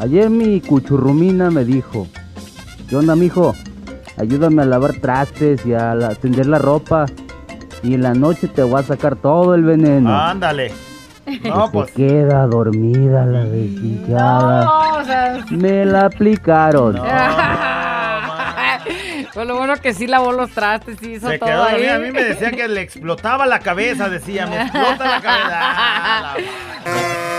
Ayer mi cuchurrumina me dijo, ¿qué onda, mijo? Ayúdame a lavar trastes y a la- tender la ropa. Y en la noche te voy a sacar todo el veneno. Ándale. No, se pues. queda dormida la desdichada. No, o sea, Me la aplicaron. Pues lo bueno que sí lavó los trastes, sí hizo Se todo quedó ahí. dormida. A mí me decía que le explotaba la cabeza, decía, me explota la cabeza. Ah, la-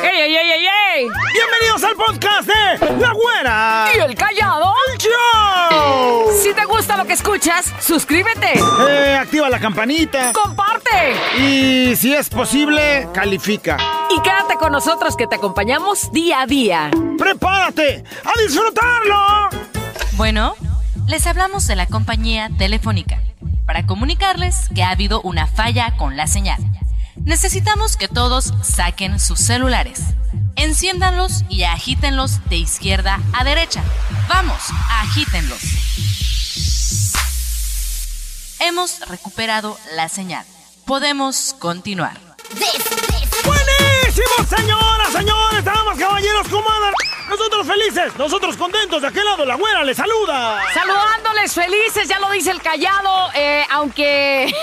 ¡Ey, ey, ey, ey, ey! Bienvenidos al podcast de La Güera. ¿Y el callado? Show. Si te gusta lo que escuchas, suscríbete, Eh, activa la campanita. comparte Y si es posible, califica. y quédate con nosotros que te acompañamos día a día. ¡Prepárate a disfrutarlo! Bueno, les hablamos de la compañía Telefónica para comunicarles que ha habido una falla con la señal. Necesitamos que todos saquen sus celulares, enciéndanlos y agítenlos de izquierda a derecha. Vamos, agítenlos. Hemos recuperado la señal. Podemos continuar. ¡Buenísimo, señoras, señores, damas, caballeros, ¿cómo andan? Nosotros felices, nosotros contentos, de aquel lado la güera les saluda. Saludándoles felices, ya lo dice el callado, eh, aunque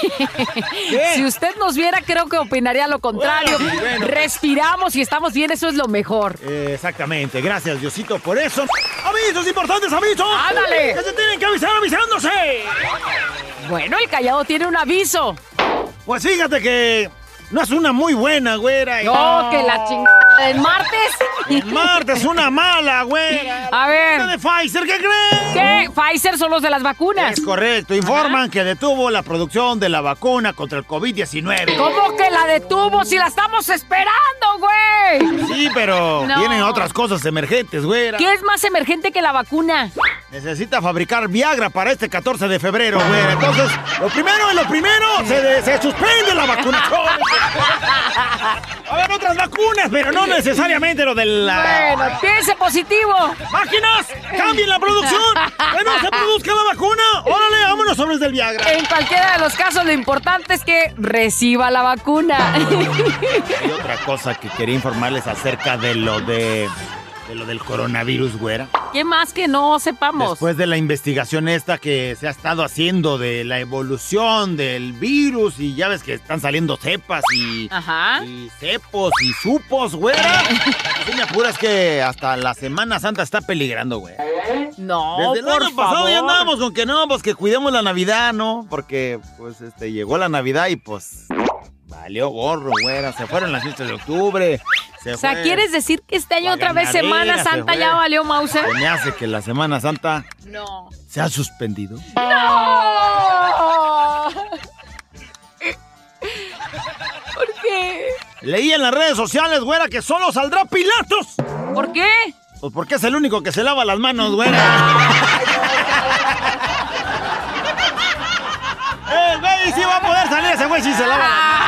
si usted nos viera creo que opinaría lo contrario. Bueno, sí, bueno. Respiramos y estamos bien, eso es lo mejor. Eh, exactamente, gracias Diosito por eso. Avisos importantes, avisos. ¡Ándale! Que se tienen que avisar avisándose. Bueno, el callado tiene un aviso. Pues fíjate que no es una muy buena, güera. No, que la chingada del martes. El martes una mala, güera. A ver. De Pfizer, ¿qué creen? ¿Qué? Pfizer son los de las vacunas. Es correcto, informan que detuvo la producción de la vacuna contra el COVID-19. ¿Cómo que la detuvo si la estamos esperando, güey? Sí, pero No. tienen otras cosas emergentes, güera. ¿Qué es más emergente que la vacuna? Necesita fabricar Viagra para este 14 de febrero, güera. Entonces, lo primero es lo primero, se, se suspende la vacunación. A ver, otras vacunas, pero no necesariamente lo de la... Bueno, piense positivo. ¡Máquinas! ¡Cambien la producción! ¡Que no se produzca la vacuna! ¡Órale, vámonos sobres del Viagra! En cualquiera de los casos, lo importante es que reciba la vacuna. Hay otra cosa que quería informarles acerca de lo de... De lo del coronavirus, güera. ¿Qué más que no sepamos? Después de la investigación esta que se ha estado haciendo de la evolución del virus y ya ves que están saliendo cepas y, Ajá. y cepos y supos, güera. Si me apuras que hasta la Semana Santa está peligrando, güey. No, Desde el por año pasado favor. ya andábamos con que no, pues que cuidemos la Navidad, ¿no? Porque pues este llegó la Navidad y pues valió gorro, güera. Se fueron las fiestas de octubre. Se O sea, fue ¿quieres decir que este año la otra vez ganadera, Semana se Santa fue. ya valió Mauser? Se me hace que la Semana Santa No. se ha suspendido. ¡No! ¿Por qué? Leí en las redes sociales, güera, que solo saldrá Pilatos. ¿Por qué? Pues porque es el único que se lava las manos, güera. El güey sí va a poder salir, ese güey sí se lava las manos.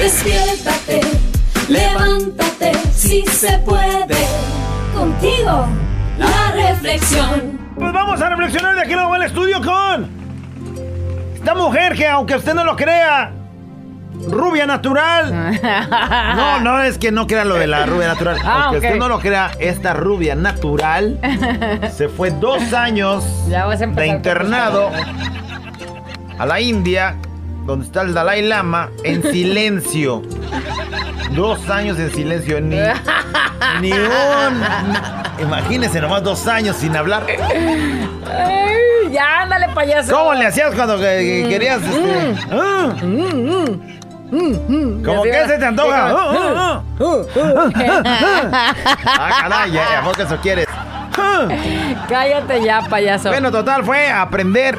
Despiértate, levántate, si se puede. Contigo, la reflexión. Pues vamos a reflexionar de aquí en el estudio con esta mujer que, aunque usted no lo crea, rubia natural. No, no es que no crea lo de la rubia natural. Ah, aunque usted no lo crea, esta rubia natural se fue dos años Ya vas a de internado a la India, donde está el Dalai Lama, en silencio. Dos años en silencio, ni, ni un. Imagínese nomás dos años sin hablar. Ay, ya, ándale, payaso. ¿Cómo le hacías cuando que- que querías este? ah? ¿Cómo que se te antoja? Ah, caray, ¿a eso quieres? Ah. Cállate ya, payaso. Bueno, total, fue aprender.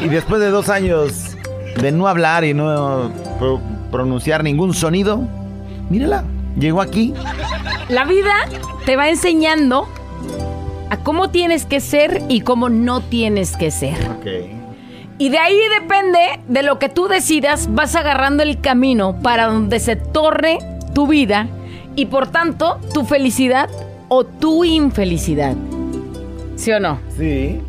Y después de dos años de no hablar y no pro- pronunciar ningún sonido, mírala, llegó aquí. La vida te va enseñando a cómo tienes que ser y cómo no tienes que ser. Y de ahí depende de lo que tú decidas, vas agarrando el camino para donde se torne tu vida y por tanto tu felicidad o tu infelicidad. ¿Sí o no? Sí.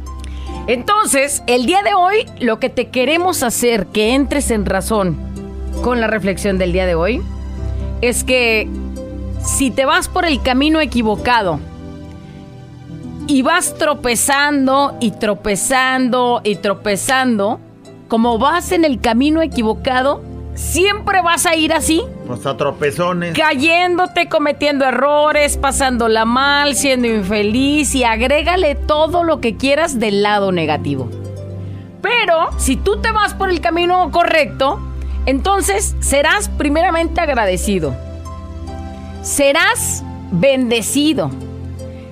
Entonces, el día de hoy, lo que te queremos hacer que entres en razón con la reflexión del día de hoy es que si te vas por el camino equivocado y vas tropezando y tropezando y tropezando, como vas en el camino equivocado, siempre vas a ir así, Pues a tropezones. cayéndote, cometiendo errores, pasándola mal, siendo infeliz y agrégale todo lo que quieras del lado negativo. Pero si tú te vas por el camino correcto, entonces serás primeramente agradecido. Serás bendecido.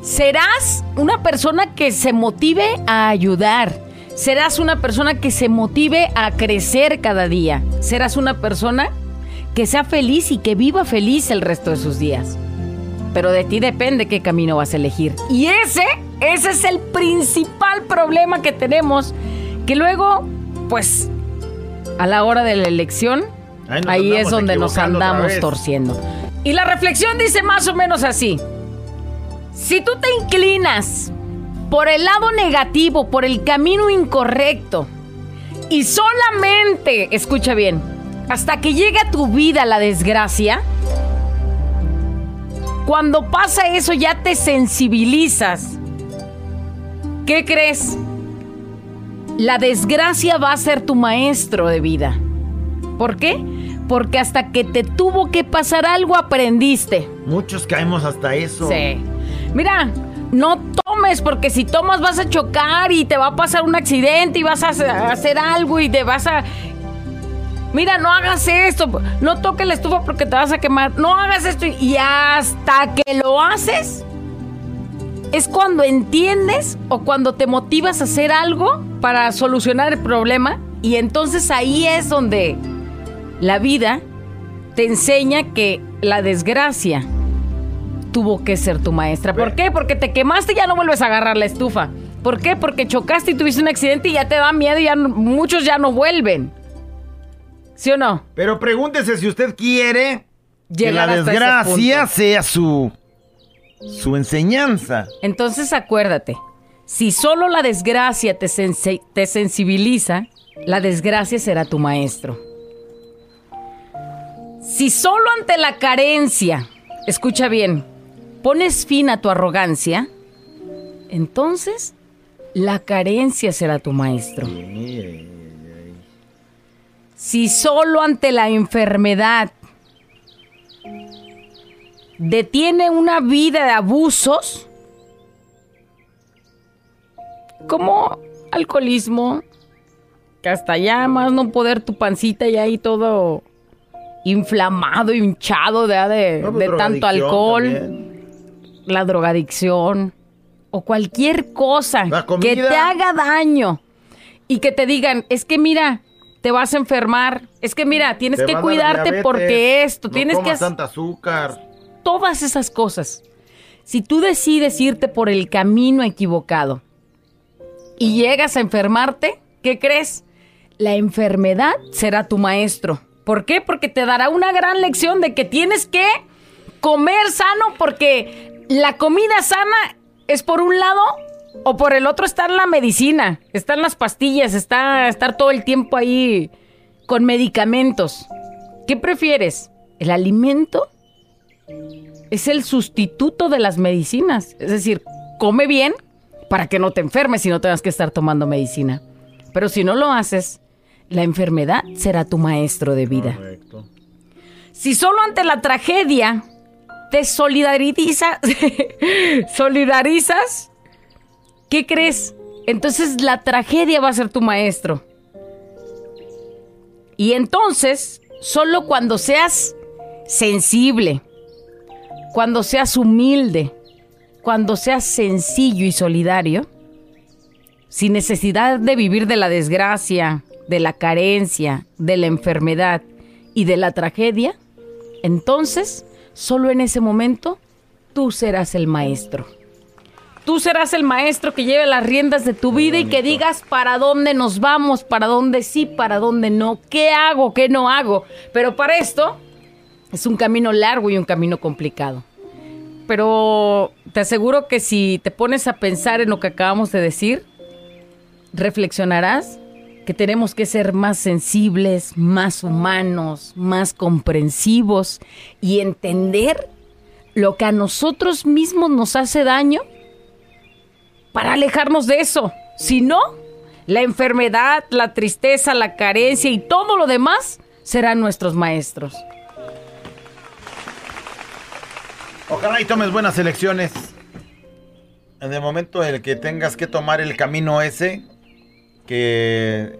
Serás una persona que se motive a ayudar. Serás una persona que se motive a crecer cada día. Serás una persona que sea feliz y que viva feliz el resto de sus días. Pero de ti depende qué camino vas a elegir. Y ese, ese es el principal problema que tenemos. Que luego, pues, a la hora de la elección, Ahí es donde nos andamos torciendo. Y la reflexión dice más o menos así. Si tú te inclinas por el lado negativo, por el camino incorrecto, y solamente, escucha bien, hasta que llegue a tu vida la desgracia, cuando pasa eso ya te sensibilizas. ¿Qué crees? La desgracia va a ser tu maestro de vida. ¿Por qué? Porque hasta que te tuvo que pasar algo aprendiste. Muchos caemos hasta eso. Sí. Mira, no tomes porque si tomas vas a chocar y te va a pasar un accidente y vas a hacer- algo y te vas a... Mira, no hagas esto, no toques la estufa porque te vas a quemar, no hagas esto y hasta que lo haces es cuando entiendes o cuando te motivas a hacer algo para solucionar el problema y entonces ahí es donde la vida te enseña que la desgracia tuvo que ser tu maestra. ¿Por qué? Porque te quemaste y ya no vuelves a agarrar la estufa. ¿Por qué? Porque chocaste y tuviste un accidente y ya te da miedo y ya no- muchos ya no vuelven. ¿Sí o no? Pero pregúntese si usted quiere que Llegar la hasta ese desgracia sea su, su enseñanza. Entonces acuérdate, si solo la desgracia te, te sensibiliza, la desgracia será tu maestro. Si solo ante la carencia, escucha bien, pones fin a tu arrogancia, entonces la carencia será tu maestro. Si solo ante la enfermedad detiene una vida de abusos, como alcoholismo, que hasta ya más no poder tu pancita ya ahí todo inflamado, hinchado de, de, No, pues, de tanto alcohol, también. La drogadicción o cualquier cosa que te haga daño y que te digan, es que mira, te vas a enfermar, es que mira, tienes Te que cuidarte diabetes, porque esto, no tienes que tanta azúcar. todas esas cosas. Si tú decides irte por el camino equivocado y llegas a enfermarte, ¿qué crees? La enfermedad será tu maestro. ¿Por qué? Porque te dará una gran lección de que tienes que comer sano porque la comida sana es por un lado o por el otro está en la medicina, están las pastillas, está estar todo el tiempo ahí con medicamentos. ¿Qué prefieres? ¿El alimento es el sustituto de las medicinas. Es decir, come bien para que no te enfermes y no tengas que estar tomando medicina. Pero si no lo haces, la enfermedad será tu maestro de vida. Correcto. Si solo ante la tragedia te solidarizas, solidarizas, ¿qué crees? Entonces la tragedia va a ser tu maestro. Y entonces, solo cuando seas sensible, cuando seas humilde, cuando seas sencillo y solidario, sin necesidad de vivir de la desgracia, de la carencia, de la enfermedad y de la tragedia, entonces, solo en ese momento, tú serás el maestro. Tú serás el maestro que lleve las riendas de tu vida y que digas para dónde nos vamos, para dónde sí, para dónde no, qué hago, qué no hago. Pero para esto es un camino largo y un camino complicado. Pero te aseguro que si te pones a pensar en lo que acabamos de decir, reflexionarás que tenemos que ser más sensibles, más humanos, más comprensivos y entender lo que a nosotros mismos nos hace daño para alejarnos de eso. Si no, la enfermedad, la tristeza, la carencia y todo lo demás serán nuestros maestros. Ojalá y tomes buenas elecciones. En el momento en el que tengas que tomar el camino ese, que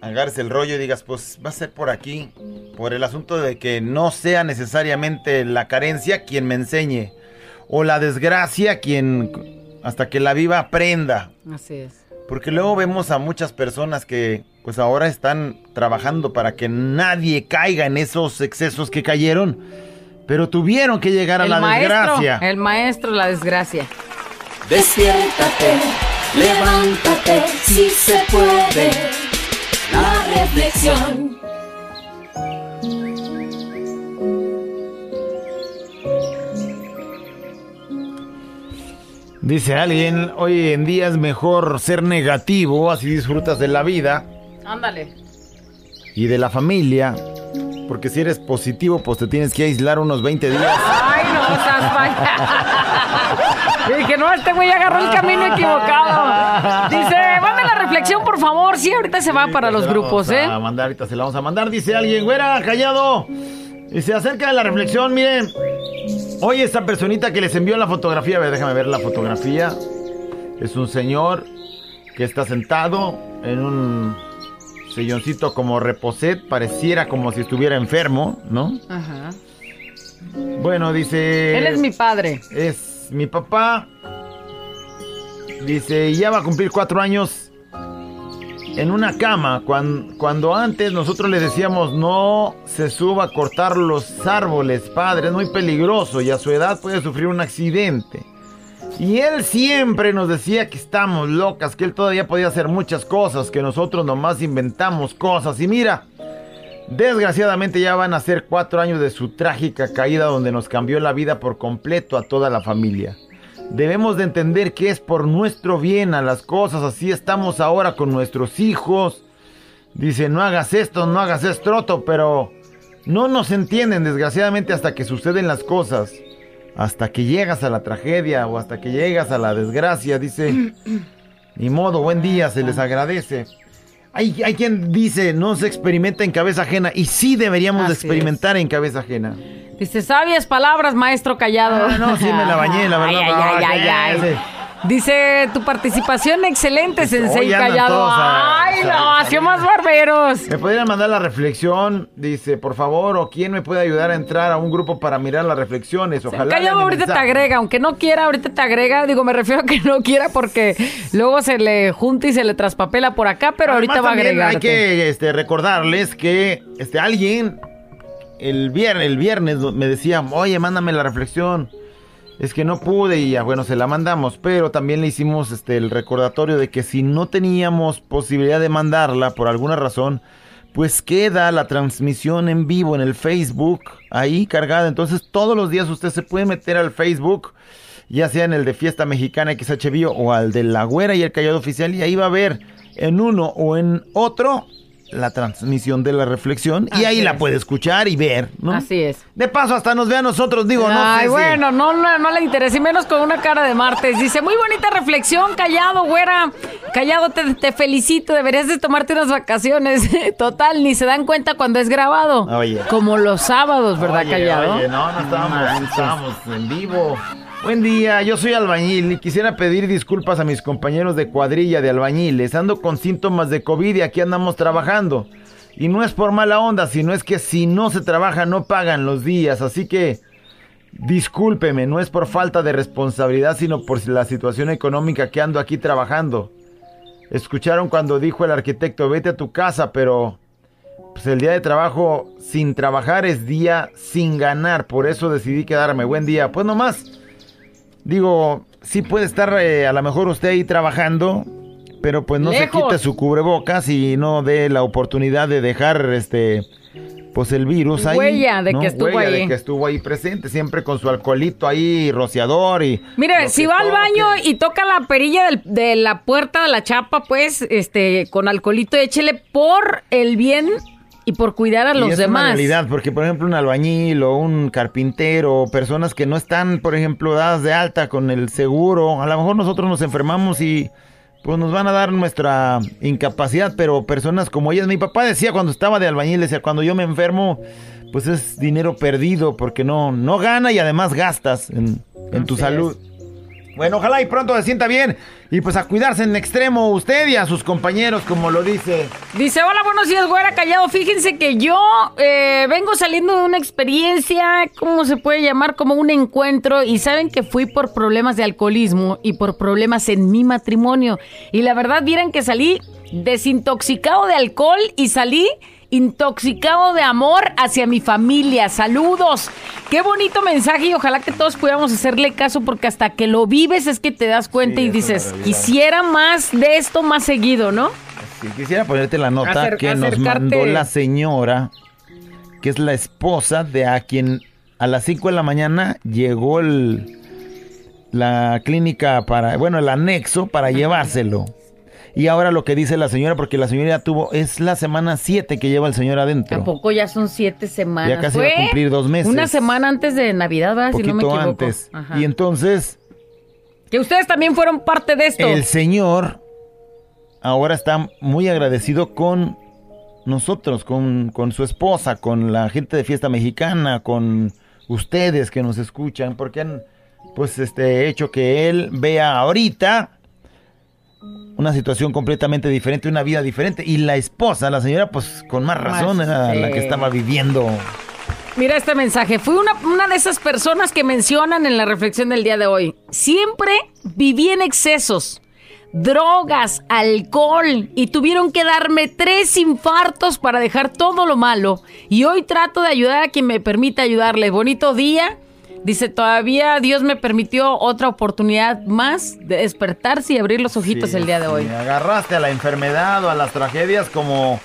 agarres el rollo y digas, pues va a ser por aquí, por el asunto de que no sea necesariamente la carencia quien me enseñe, o la desgracia quien, hasta que la viva, aprenda. Así es. Porque luego vemos a muchas personas que pues ahora están trabajando para que nadie caiga en esos excesos que cayeron, pero tuvieron que llegar a El la maestro, desgracia. el maestro, la desgracia. Despiértate, levántate, si se puede. La reflexión. Dice alguien, hoy en día es mejor ser negativo, así disfrutas de la vida Ándale. y de la familia, porque si eres positivo, pues te tienes que aislar unos 20 días. Ay, no, seas Y dije, no, este güey agarró el camino equivocado. Dice, mande la reflexión, por favor. Sí, ahorita se va para los grupos, vamos ¿eh? A mandar, ahorita se la vamos a mandar, dice alguien, güera, callado. Dice, acerca de la reflexión, miren. Hoy esta personita que les envió la fotografía, a ver, déjame ver la fotografía. Es un señor que está sentado en un silloncito como reposet, pareciera como si estuviera enfermo, ¿no? Ajá. Bueno, dice... Él es mi padre. Es mi papá. Dice, ya va a cumplir cuatro años en una cama. Cuando, antes nosotros le decíamos, no se suba a cortar los árboles, padre, es muy peligroso y a su edad puede sufrir un accidente. Y él siempre nos decía que estamos locas, que él todavía podía hacer muchas cosas, que nosotros nomás inventamos cosas. Y mira, desgraciadamente ya van a ser cuatro años de su trágica caída donde nos cambió la vida por completo a toda la familia. Debemos de entender que es por nuestro bien a las cosas, así estamos ahora con nuestros hijos. Dice, no hagas esto, no hagas esto pero no nos entienden desgraciadamente hasta que suceden las cosas. Hasta que llegas a la tragedia o hasta que llegas a la desgracia, dice. Ni modo, buen día, se les agradece. Hay, hay quien dice, no se experimenta en cabeza ajena. Y sí deberíamos de experimentar en cabeza ajena. Dice, sabias palabras, maestro callado. Ah, no, sí me la bañé, la verdad. Ay, ay, ay, ay. Dice, tu participación excelente, Sensei Callado. a- Ay, no, hacía más barberos. ¿Me podrían mandar la reflexión? Dice, por favor, o quién me puede ayudar a entrar a un grupo para mirar las reflexiones. Ojalá. Callado ahorita te agrega, aunque no quiera, ahorita te agrega. Digo, me refiero a que no quiera porque luego se le junta y se le traspapela por acá, pero ahorita va a agregar. Hay que este, recordarles que este, alguien el viernes, el viernes me decía, oye, mándame la reflexión. Es que no pude y ya, bueno, se la mandamos, pero también le hicimos este, el recordatorio de que si no teníamos posibilidad de mandarla por alguna razón, pues queda la transmisión en vivo en el Facebook ahí cargada. Entonces todos los días usted se puede meter al Facebook, ya sea en el de Fiesta Mexicana XHBio o al de La Güera y el Callado Oficial, y ahí va a ver en uno o en otro la transmisión de la reflexión y ahí la puede escuchar y ver, ¿no? Así es. De paso, hasta nos ve a nosotros, digo, no Ay, sé si- bueno, no, no, no le interesa, y menos con una cara de martes. Dice, muy bonita reflexión, Callado, güera. Callado, te, te felicito, deberías de tomarte unas vacaciones. Total, ni se dan cuenta cuando es grabado. Oye. Como los sábados, ¿verdad, Oye, Callado? oye, no, no estábamos, estábamos en vivo. Buen día, yo soy albañil y quisiera pedir disculpas a mis compañeros de cuadrilla de albañiles. Ando con síntomas de COVID y aquí andamos trabajando. Y no es por mala onda, sino es que si no se trabaja no pagan los días. Así que discúlpeme, no es por falta de responsabilidad, sino por la situación económica que ando aquí trabajando. Escucharon cuando dijo el arquitecto, vete a tu casa, pero pues el día de trabajo sin trabajar es día sin ganar, por eso decidí quedarme. Buen día. Pues nomás, digo, sí puede estar eh, a lo mejor usted ahí trabajando, pero pues no se quite su cubrebocas y no dé la oportunidad de dejar este pues el virus ahí. Huella de ¿no? que estuvo Huella ahí. de que estuvo ahí presente, siempre con su alcoholito ahí, rociador y... Mire, si va al baño y toca la perilla del- de la puerta de la chapa, pues, este, con alcoholito, échele por el bien y por cuidar a Y los es una demás. realidad, porque por ejemplo un albañil o un carpintero, o personas que no están, por ejemplo, dadas de alta con el seguro, a lo mejor nosotros nos enfermamos y pues nos van a dar nuestra incapacidad, pero personas como ellas, mi papá decía cuando estaba de albañil, decía, cuando yo me enfermo, pues es dinero perdido, porque no, no gana y además gastas en, en tu Así salud. Bueno, ojalá y pronto se sienta bien y pues a cuidarse en extremo usted y a sus compañeros, como lo dice. Dice, hola, buenos días, güera callado. Fíjense que yo eh, vengo saliendo de una experiencia, ¿cómo se puede llamar? Como un encuentro. Y saben que fui por problemas de alcoholismo y por problemas en mi matrimonio. Y la verdad, vieran que salí desintoxicado de alcohol y salí intoxicado de amor hacia mi familia. Saludos. Qué bonito mensaje y ojalá que todos podamos hacerle caso porque hasta que lo vives es que te das cuenta Sí, y dices, quisiera más de esto más seguido, ¿no? Si quisiera ponerte la nota Acer- que nos mandó la señora, que es la esposa de a quien a las 5 de la mañana llegó el, la clínica para, bueno, el anexo para llevárselo. Y ahora lo que dice la señora, porque la señora ya tuvo, es la semana 7 que lleva el señor adentro. Tampoco ya son siete semanas. Ya casi va a Fue cumplir dos meses. Una semana antes de Navidad, ¿verdad? Si no me poquito equivoco. antes. Ajá. Y entonces Que ustedes también fueron parte de esto. El señor ahora está muy agradecido con nosotros, con, con su esposa, con la gente de fiesta mexicana, con ustedes que nos escuchan, porque han pues este hecho que él vea ahorita una situación completamente diferente, una vida diferente. Y la esposa, la señora, pues con más razón Más, era la que estaba viviendo. Mira este mensaje. Fui una, una de esas personas que mencionan en la reflexión del día de hoy. Siempre viví en excesos. Drogas, alcohol y tuvieron que darme tres infartos para dejar todo lo malo. Y hoy trato de ayudar a quien me permita ayudarle. Bonito día. Dice, todavía Dios me permitió otra oportunidad más de despertarse y abrir los ojitos el día de hoy. sí, agarraste a la enfermedad o a las tragedias como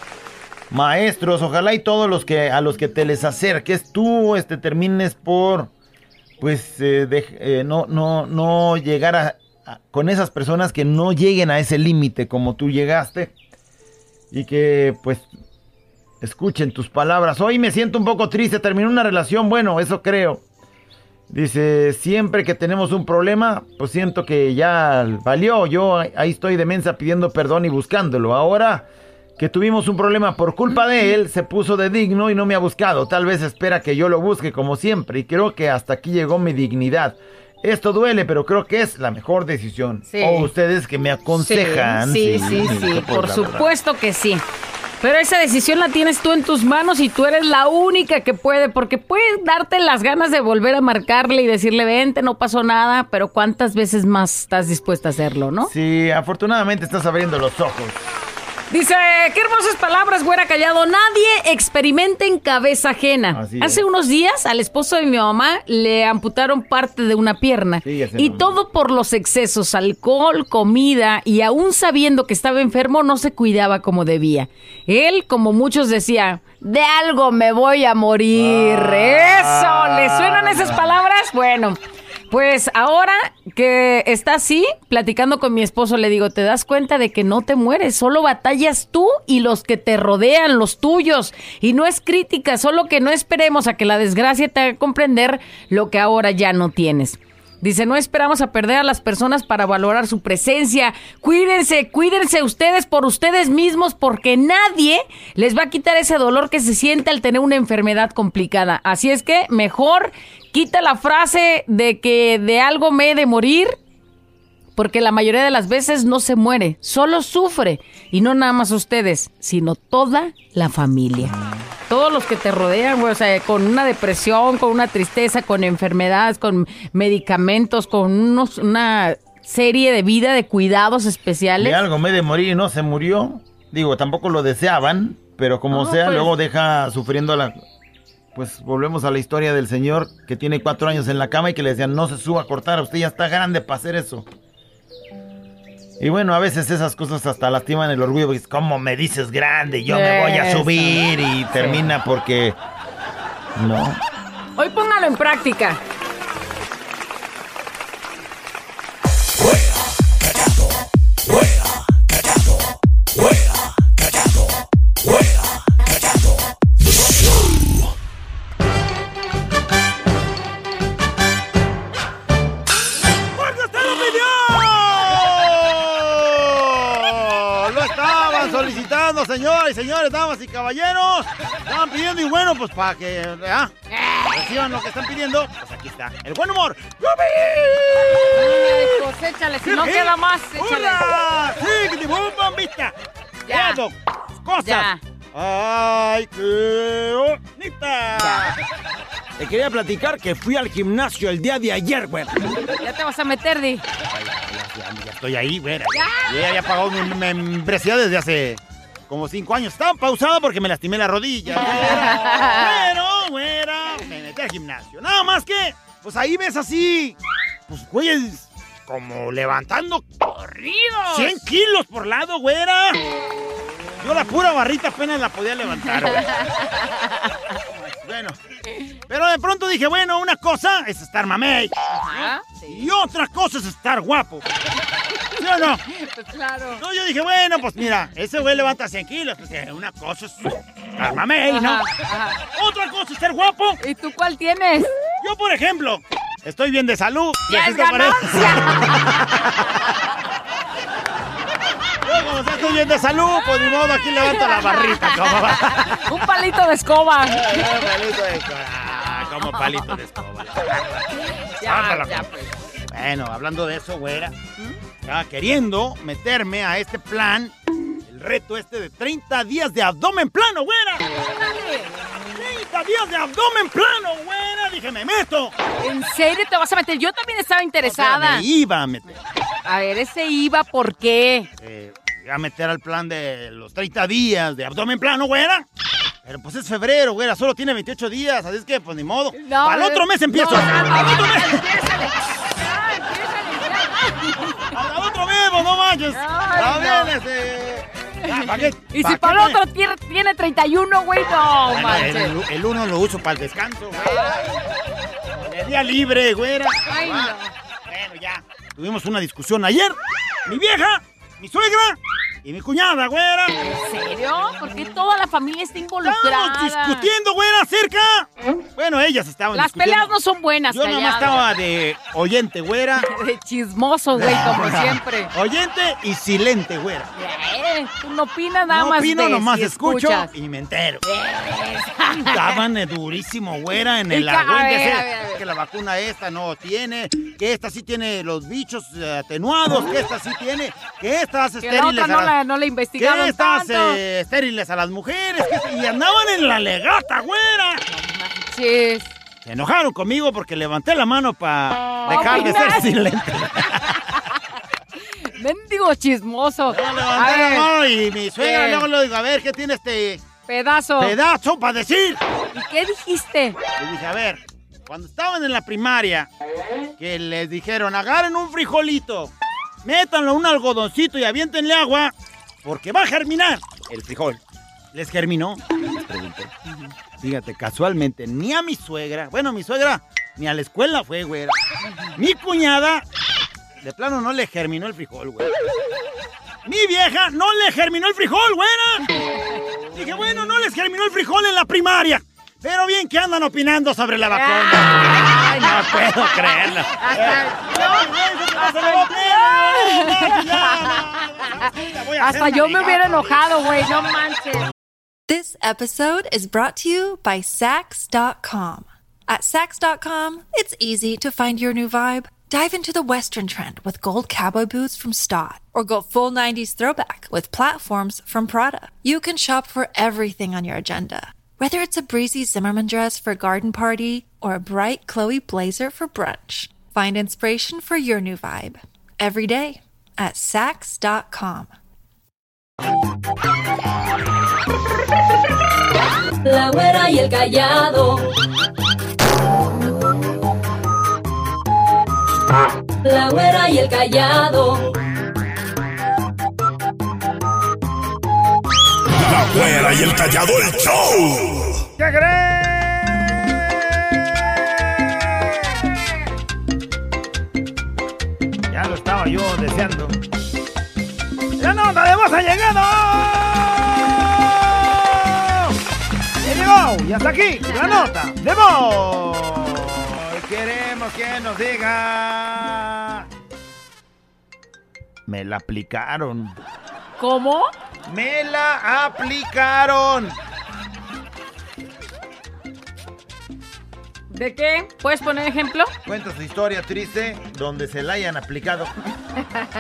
maestros. Ojalá y todos los que a los que te les acerques tú este termines por pues eh, eh, no no no llegar a- con esas personas que no lleguen a ese límite como tú llegaste y que pues escuchen tus palabras. Hoy me siento un poco triste, terminé una relación, bueno, eso creo. Dice, siempre que tenemos un problema, pues siento que ya valió. Yo ahí estoy de mensa pidiendo perdón y buscándolo. Ahora que tuvimos un problema por culpa de él, se puso de digno y no me ha buscado. Tal vez espera que yo lo busque como siempre. Y creo que hasta aquí llegó mi dignidad. Esto duele, pero creo que es la mejor decisión. Sí. O ustedes que me aconsejan. Sí, sí, sí, por supuesto que sí. Pero esa decisión la tienes tú en tus manos y tú eres la única que puede, porque puedes darte las ganas de volver a marcarle y decirle, vente, no pasó nada, pero ¿cuántas veces más estás dispuesta a hacerlo, no? Sí, afortunadamente estás abriendo los ojos. Dice, qué hermosas palabras, güera callado. Nadie experimenta en cabeza ajena. Así es. Hace unos días al esposo de mi mamá le amputaron parte de una pierna. Sí, y todo por los excesos, alcohol, comida y aún sabiendo que estaba enfermo no se cuidaba como debía. Él, como muchos decía, de algo me voy a morir. Ah. Eso, ¿le suenan esas palabras? Bueno. Pues ahora que está así, platicando con mi esposo, le digo, ¿te das cuenta de que no te mueres? Solo batallas tú y los que te rodean, los tuyos. Y no es crítica, solo que no esperemos a que la desgracia te haga comprender lo que ahora ya no tienes. Dice, no esperamos a perder a las personas para valorar su presencia. Cuídense, cuídense ustedes por ustedes mismos porque nadie les va a quitar ese dolor que se siente al tener una enfermedad complicada. Así es que mejor quita la frase de que de algo me he de morir porque la mayoría de las veces no se muere, solo sufre. Y no nada más ustedes, sino toda la familia. Todos los que te rodean, güey, o sea, con una depresión, con una tristeza, con enfermedades, con medicamentos, con unos, una serie de vida, de cuidados especiales. De algo me de morir y no se murió. Digo, tampoco lo deseaban, pero como No, sea, pues. luego deja sufriendo a la... Pues volvemos a la historia del señor que tiene cuatro años en la cama y que le decían, no se suba a cortar, usted ya está grande para hacer eso. Y bueno, a veces esas cosas hasta lastiman el orgullo, porque es como me dices grande, yo me voy a subir y termina porque... No. Hoy póngalo en práctica. Señoras y señores, damas y caballeros. Estaban pidiendo y bueno, pues para que ah, reciban lo que están pidiendo, pues aquí está. El buen humor. Ay, pues échale, si no queda más, échale. ¡Hurra! ¡Sí, que te bum, bombita! Ya. Eso, cosas. Ya. ¡Ay, qué bonita! Te quería platicar que fui al gimnasio el día de ayer, güey. Ya te vas a meter, Di. Ya, ya estoy ahí, güey. Yo ya había pagado mi membresía desde hace como cinco años. Estaba pausada porque me lastimé la rodilla. Pero, güera, me metí al gimnasio. Nada más que, pues ahí ves así, pues, güeyes, como levantando ¡Corridos! 100 kilos por lado, güera. Yo la pura barrita apenas la podía levantar, güey. Bueno, pero de pronto dije, bueno, una cosa es estar mamey. Ajá, sí. Y otra cosa es estar guapo. ¿Sí o no? Pues claro. No, yo dije, bueno, pues mira, ese güey levanta 100 kilos. Pues eh, una cosa es estar mamey, ¿no? Ajá, ajá. Otra cosa es ser guapo. ¿Y tú cuál tienes? Yo, por ejemplo, estoy bien de salud. ¡Ya es! Yo, como sea, estoy bien de salud, pues ni modo, aquí levanto la barrita. Como, Un palito de escoba. palito de escoba. Ah, como palito de escoba. Ya, ya, pues. Bueno, hablando de eso, güera, estaba queriendo meterme a este plan, el reto este de 30 días de abdomen plano, güera. 30 días de abdomen plano, güera. Dije, me meto. ¿En serio te vas a meter? Yo también estaba O sea, interesada. me iba a meter. A ver, ese iba, ¿por qué? Eh, iba a meter al plan de los 30 días de abdomen plano, güera. Pero pues es febrero, güera, solo tiene 28 días, así es que pues ni modo. No, Para el otro eh, mes empiezo. no, Para no, el otro mes. empiézale. Ya, empiézale, ya. Para el otro mes, pues, no manches. Está bien, este. ya, ¿para qué? Y si ¿para el otro tiene, tiene 31, güey, no, Bueno, manches. el, uno lo uso para el descanso, güey. El día libre, güera. Ay, Ah, no. Bueno, ya. Tuvimos una discusión ayer. Mi vieja, mi suegra y mi cuñada, güera. ¿En serio? ¿Por qué toda la familia está involucrada? Estamos discutiendo, güera, acerca. Bueno, ellas estaban Las discutiendo. peleas no son buenas, Yo nomás callado. estaba de oyente, güera. De chismoso, güey, como siempre. Oyente y silente, güera. Eh, tú no opinas nada no más opino, ves nomás escucho escuchas. y me entero. Estaban eh, durísimo, güera, en el argüente ver, que la vacuna esta no tiene, que esta sí tiene los bichos eh, atenuados, que esta sí tiene, que esta hace Que la estériles no la, no la investigaron esta hace tanto. estériles a las mujeres, y andaban en la legata, güera. Chis. Se enojaron conmigo porque levanté la mano para dejar de ser silente. Mendigo chismoso. Levanté la mano y mi suegra ¿Qué? luego le digo, a ver, ¿qué tiene este pedazo. pedazo para decir? ¿Y qué dijiste? Le dije, a ver, cuando estaban en la primaria, que les dijeron, agarren un frijolito, métanlo un algodoncito y aviéntenle agua, porque va a germinar el frijol. ¿Les germinó? Les pregunté. Fíjate, casualmente, ni a mi suegra, bueno, mi suegra, ni a la escuela fue, güey. Mi cuñada, de plano no le germinó el frijol, güey. Mi vieja no le germinó el frijol, güera. Dije, bueno, no les germinó el frijol en la primaria. Pero bien que andan opinando sobre la vacuna. Ay, no puedo creerlo. Hasta yo me hubiera enojado, güey, no manches. This episode is brought to you by Sax.com. At Sax.com, it's easy to find your new vibe. Dive into the Western trend with gold cowboy boots from Stott, or go full 90s throwback with platforms from Prada. You can shop for everything on your agenda, whether it's a breezy Zimmerman dress for a garden party or a bright Chloe blazer for brunch. Find inspiration for your new vibe every day at Sax.com. La güera y el callado. La güera y el callado. Y el callado, el show. ¿Qué crees? Ya lo estaba yo deseando. ¡La nota de voz ha llegado! ¡Ya llegó! ¡Y hasta aquí! ¡La nota de voz! Queremos que nos diga... Me la aplicaron. ¿Cómo? Me la aplicaron. ¿De qué? ¿Puedes poner ejemplo? Cuenta su historia triste donde se la hayan aplicado.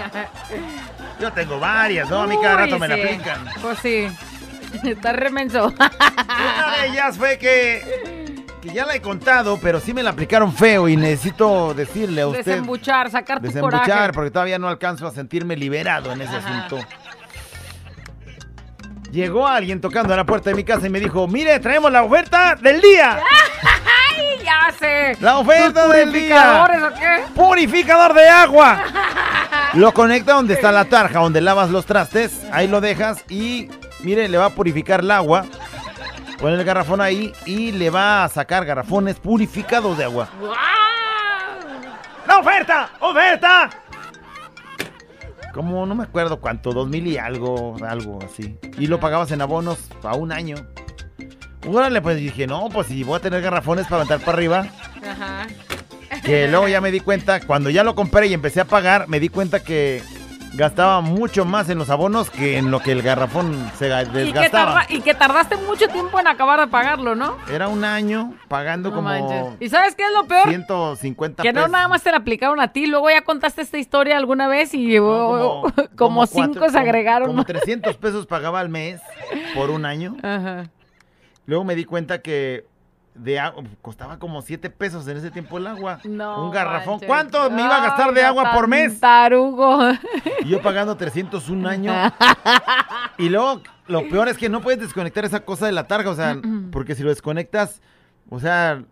Yo tengo varias, ¿no? A mí cada Uy, rato me la sí. aplican. Pues sí. Está remenso. Una de ellas fue que, que ya la he contado, pero sí me la aplicaron feo y necesito decirle a usted. Desembuchar, sacar tu Desembuchar, coraje. porque todavía no alcanzo a sentirme liberado en ese asunto. Llegó alguien tocando a la puerta de mi casa y me dijo, mire, traemos la oferta del día. ¡Ay, ya sé! La oferta ¿Tus del día. purificadores o qué? Purificador de agua. Lo conecta donde está la tarja, donde lavas los trastes. Ahí lo dejas y, mire, le va a purificar el agua. Pone el garrafón ahí y le va a sacar garrafones purificados de agua. ¡La oferta! ¡Oferta! Como no me acuerdo cuánto, dos mil y algo, algo así. Y lo pagabas en abonos a un año. Órale, pues dije, no, pues si voy a tener garrafones para aventar para arriba. Ajá. Que luego ya me di cuenta, cuando ya lo compré y empecé a pagar, me di cuenta que gastaba mucho más en los abonos que en lo que el garrafón se ga- Y que, desgastaba. y que tardaste mucho tiempo en acabar de pagarlo, ¿no? Era un año pagando No como manches. ¿Y sabes qué es lo peor? 150 Que no nada más te la aplicaron a ti, luego ya contaste esta historia alguna vez y llevó como, cinco cuatro- se agregaron. Como 300 pesos pagaba al mes por un año. Ajá. Luego me di cuenta que de agua costaba como 7 pesos en ese tiempo el agua. No un garrafón. manches. ¿Cuánto me iba a gastar de agua por mes? Tarugo. Y yo pagando 300 un año. y luego, lo peor es que no puedes desconectar esa cosa de la tarja, o sea, porque si lo desconectas, o sea,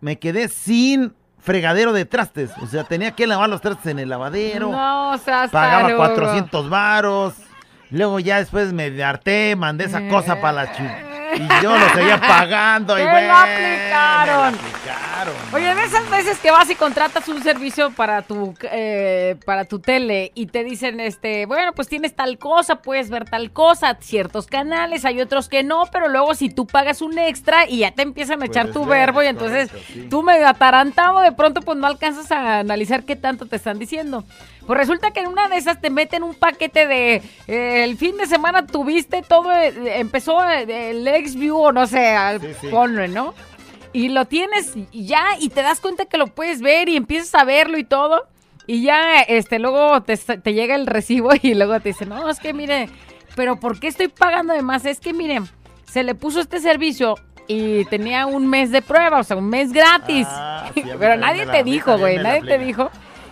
me quedé sin fregadero de trastes. O sea, tenía que lavar los trastes en el lavadero. No, o sea, pagaba 400 varos. Luego ya después me harté, mandé esa cosa para la chu- Y yo lo seguía pagando. Te y lo bueno, aplicaron. me lo aplicaron. Oye, de esas veces que vas y contratas un servicio para tu eh, para tu tele y te dicen, este, bueno, pues tienes tal cosa, puedes ver tal cosa, ciertos canales, hay otros que no, pero luego si tú pagas un extra y ya te empiezan a echar tu ver, verbo y es entonces correcto, sí. tú medio atarantado, de pronto pues no alcanzas a analizar qué tanto te están diciendo. Pues resulta que en una de esas te meten un paquete de eh, el fin de semana tuviste todo, eh, empezó eh, el XView o no sé, al- Sí, sí. ponle, ¿no? Y lo tienes ya y te das cuenta que lo puedes ver y empiezas a verlo y todo. Y ya, este, luego te, te llega el recibo y luego te dicen, no, es que mire, pero ¿por qué estoy pagando de más? Es que mire, se le puso este servicio y tenía un mes de prueba, o sea, un mes gratis. Ah, sí, pero nadie te dijo, güey, nadie te dijo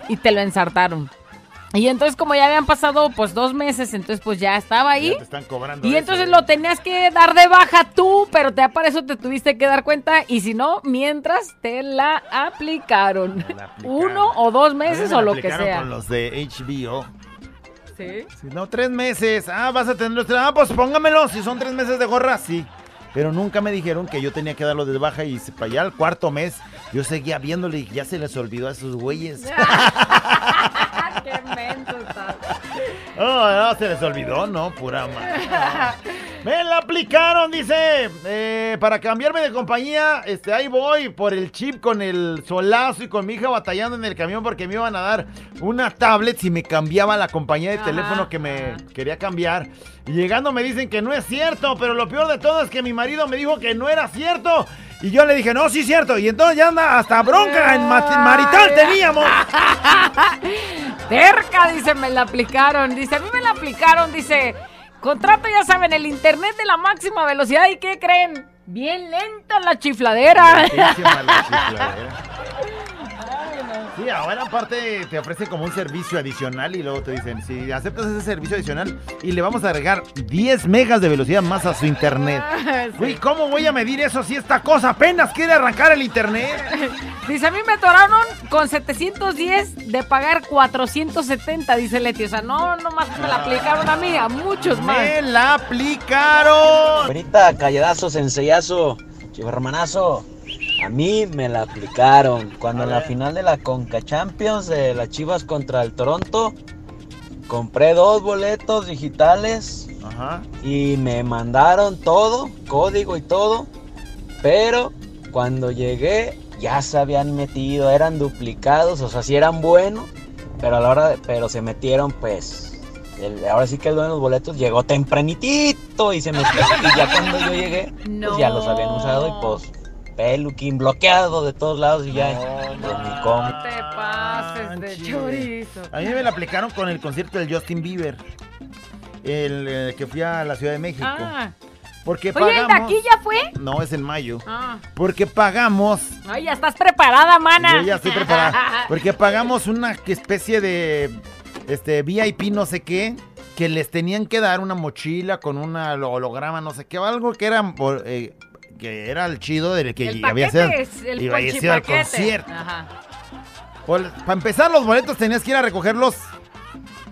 y te lo ensartaron. Y entonces como ya habían pasado pues dos meses, entonces pues ya estaba ahí. Ya te están cobrando Y eso, entonces ¿eh? lo tenías que dar de baja tú, pero ya para eso te tuviste que dar cuenta. Y si no, mientras te la aplicaron. la aplicaron. Uno o dos meses me o lo que sea. con los de HBO. Sí. Si no, tres meses. Ah, vas a tener. Ah, pues póngamelo. Si son tres meses de gorra, sí. Pero nunca me dijeron que yo tenía que darlo de baja y para allá al cuarto mes yo seguía viéndole y ya se les olvidó a esos güeyes. Qué menso estás. Oh, no, se les olvidó, no, pura madre. Me la aplicaron, dice. eh, para cambiarme de compañía, este, ahí voy por el chip con el solazo y con mi hija batallando en el camión porque me iban a dar una tablet si me cambiaba la compañía de Ajá, teléfono que me quería cambiar. Y llegando me dicen que no es cierto, pero lo peor de todo es que mi marido me dijo que no era cierto. Y yo le dije, no, sí es cierto. Y entonces ya anda hasta bronca en marital teníamos. Terca, dice, me la aplicaron. Dice, a mí me la aplicaron. Dice, contrato, ya saben, el internet de la máxima velocidad. ¿Y qué creen? Bien lenta la chifladera. Lentísima la chifladera. Sí, ahora aparte te ofrecen como un servicio adicional y luego te dicen, si aceptas ese servicio adicional y le vamos a agregar 10 megas de velocidad más a su internet. Güey, ¿cómo voy a medir eso si esta cosa apenas quiere arrancar el internet? Dice, a mí me atoraron con 710 de pagar 470, dice Leti. O sea, no, nomás me la aplicaron a mí, a muchos más. ¡Me la aplicaron! Ahorita, calladazo, sensellazo, chivarmanazo. A mí me la aplicaron. Cuando en la final de la Conca Champions de las Chivas contra el Toronto, compré dos boletos digitales Ajá. y me mandaron todo, código y todo. Pero cuando llegué ya se habían metido, eran duplicados, o sea, sí eran buenos, pero a la hora de- pero se metieron pues el- ahora sí que el dueño de los boletos llegó tempranitito y se metió y ya cuando yo llegué, pues ya los habían usado y pues peluquín bloqueado de todos lados y ya. No te pases de chorizo. A mí me la aplicaron con el concierto del Justin Bieber. El eh, que fui a la Ciudad de México. Ah. Porque Oye, ¿el de pagamos. aquí ya fue? No, es en mayo. Ah. Porque pagamos. Ay, ya estás preparada, mana. Yo ya estoy preparada. Porque pagamos una especie de este VIP no sé qué. Que les tenían que dar una mochila con una holograma, no sé qué, algo que era por, eh, que era el chido del que El había sido, el iba a sido al concierto. Ajá. para empezar, los boletos tenías que ir a recogerlos.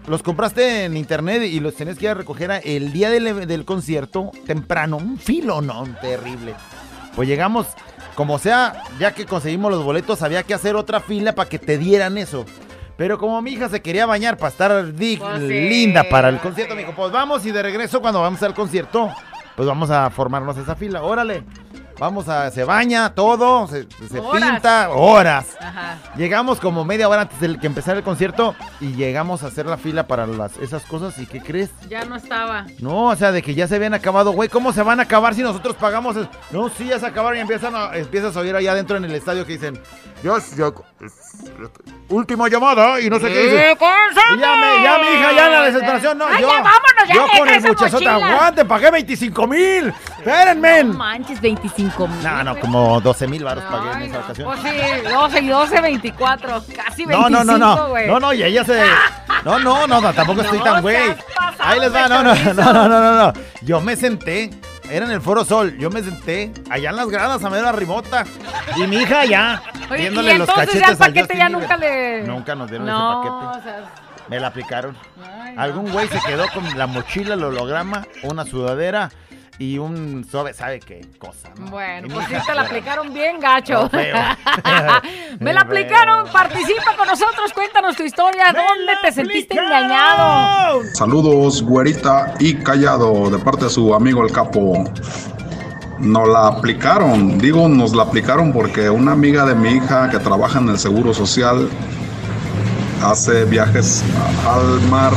Los compraste en internet y los tenías que ir a recoger a- el día del, del concierto temprano. Un filo, no, terrible. Pues llegamos, como sea, ya que conseguimos los boletos, había que hacer otra fila para que te dieran eso. Pero como mi hija se quería bañar para estar Pues sí, linda para el concierto, me dijo, pues vamos y de regreso cuando vamos al concierto, pues vamos a formarnos esa fila. Órale, vamos a, se baña todo, se, se Horas. pinta, horas. Ajá. Llegamos como media hora antes de que empezara el concierto y llegamos a hacer la fila para las, esas cosas. ¿Y qué crees? Ya no estaba. No, o sea, de que ya se habían acabado, güey. ¿Cómo se van a acabar si nosotros pagamos? el- No, sí, ya se acabaron y empiezan a, empiezas a oír allá adentro en el estadio que dicen, yo, yo, última llamada y no sé qué dicen. Y ya, me, ya mi hija, ya en la desesperación, no, Ay, yo, ya vámonos, ya yo con el mochila. aguante, pagué 25 mil. Espérenme. No manches, 25 mil. No, no, como 12 mil baros pagué en esa no. ocasión. Pues sí, 12 y 12, 24. Casi 25, No, no, no, no. No, no, y ella se. No, no, no, no, tampoco estoy No tan güey. Ahí les va, no, no, no, no, no, no, no. Yo me senté, era en el Foro Sol, yo me senté allá en las gradas a medio rimota. Y mi hija allá, Oye, viéndole y los entonces cachetes ya el paquete ya nunca le... Nunca nos dieron no, ese paquete. o sea, Me la aplicaron. ay, no. Algún güey se quedó con la mochila, el holograma, una sudadera y un suave, ¿sabe qué cosa? no? Bueno, pues sí te la aplicaron bien gacho. Me la aplicaron, participa con nosotros, cuéntanos tu historia, ¿dónde te sentiste engañado? Saludos, güerita y callado, de parte de su amigo el capo. Nos la aplicaron, digo nos la aplicaron porque una amiga de mi hija que trabaja en el Seguro Social hace viajes al mar.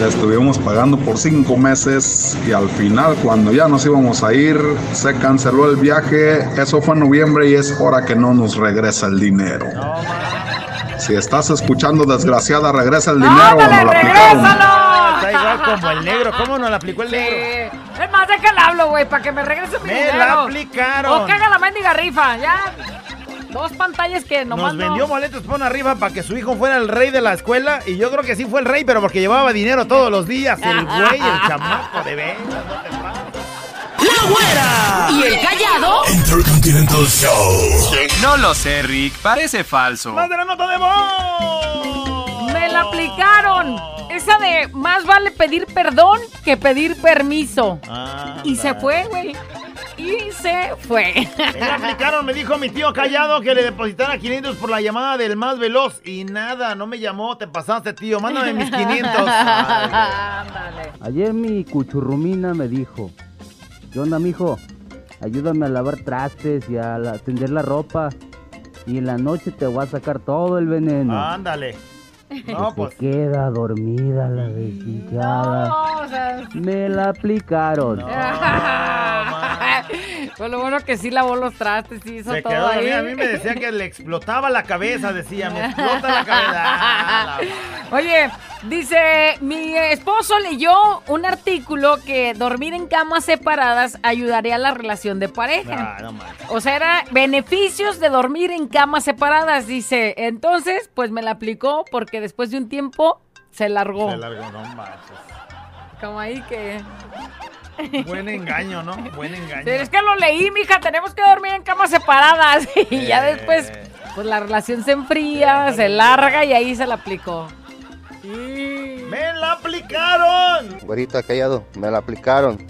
Le estuvimos pagando por cinco meses y al final cuando ya nos íbamos a ir se canceló el viaje. Eso fue en noviembre y es hora que no nos regresa el dinero. Si estás escuchando desgraciada, regresa el dinero. ¡Ándale, nos la aplicaron. regrésalo! Está igual como el negro. ¿Cómo no la aplicó el negro? Sí. Es más, déjale hablo, güey, para que me regrese mi Me dinero. la aplicaron. O que haga la mendiga rifa, ya. Dos pantallas que nomás Nos no- vendió boletos por arriba para que su hijo fuera el rey de la escuela. Y yo creo que sí fue el rey, pero porque llevaba dinero todos los días. El güey, el chamaco de veras. ¡La güera! ¿Y el callado? Intercontinental Show. No lo sé, Rick. Parece falso. ¡Más de la nota de voz! Me la aplicaron. Esa de más vale pedir perdón que pedir permiso. y se fue, güey. Y se fue. Me la aplicaron, me dijo mi tío callado que le depositara 500 por la llamada del más veloz. Y nada, no me llamó, te pasaste, tío. Mándame mis 500. Ándale. Ayer mi cuchurrumina me dijo, ¿qué onda, mijo? Ayúdame a lavar trastes y a la- tender la ropa. Y en la noche te voy a sacar todo el veneno. Ándale. No, se pues. queda dormida la desdichada. No, o sea, Me la aplicaron. Pues lo bueno que sí lavó los trastes y hizo Se todo quedó ahí. dormida. A mí me decía que le explotaba la cabeza, decía, me explota la cabeza. Ah, la- Oye, dice, mi esposo leyó un artículo que dormir en camas separadas ayudaría a la relación de pareja. Ah, no. O sea, era beneficios de dormir en camas separadas, dice. Entonces, pues me la aplicó porque después de un tiempo se largó. Se largó, no manches. Como ahí que... Buen engaño, ¿no? Buen engaño. Es que lo leí, mija, tenemos que dormir en camas separadas. Y ya Eh. después, pues la relación se enfría, se larga y ahí se la aplicó. ¡Me la aplicaron! Güerita callado, me la aplicaron.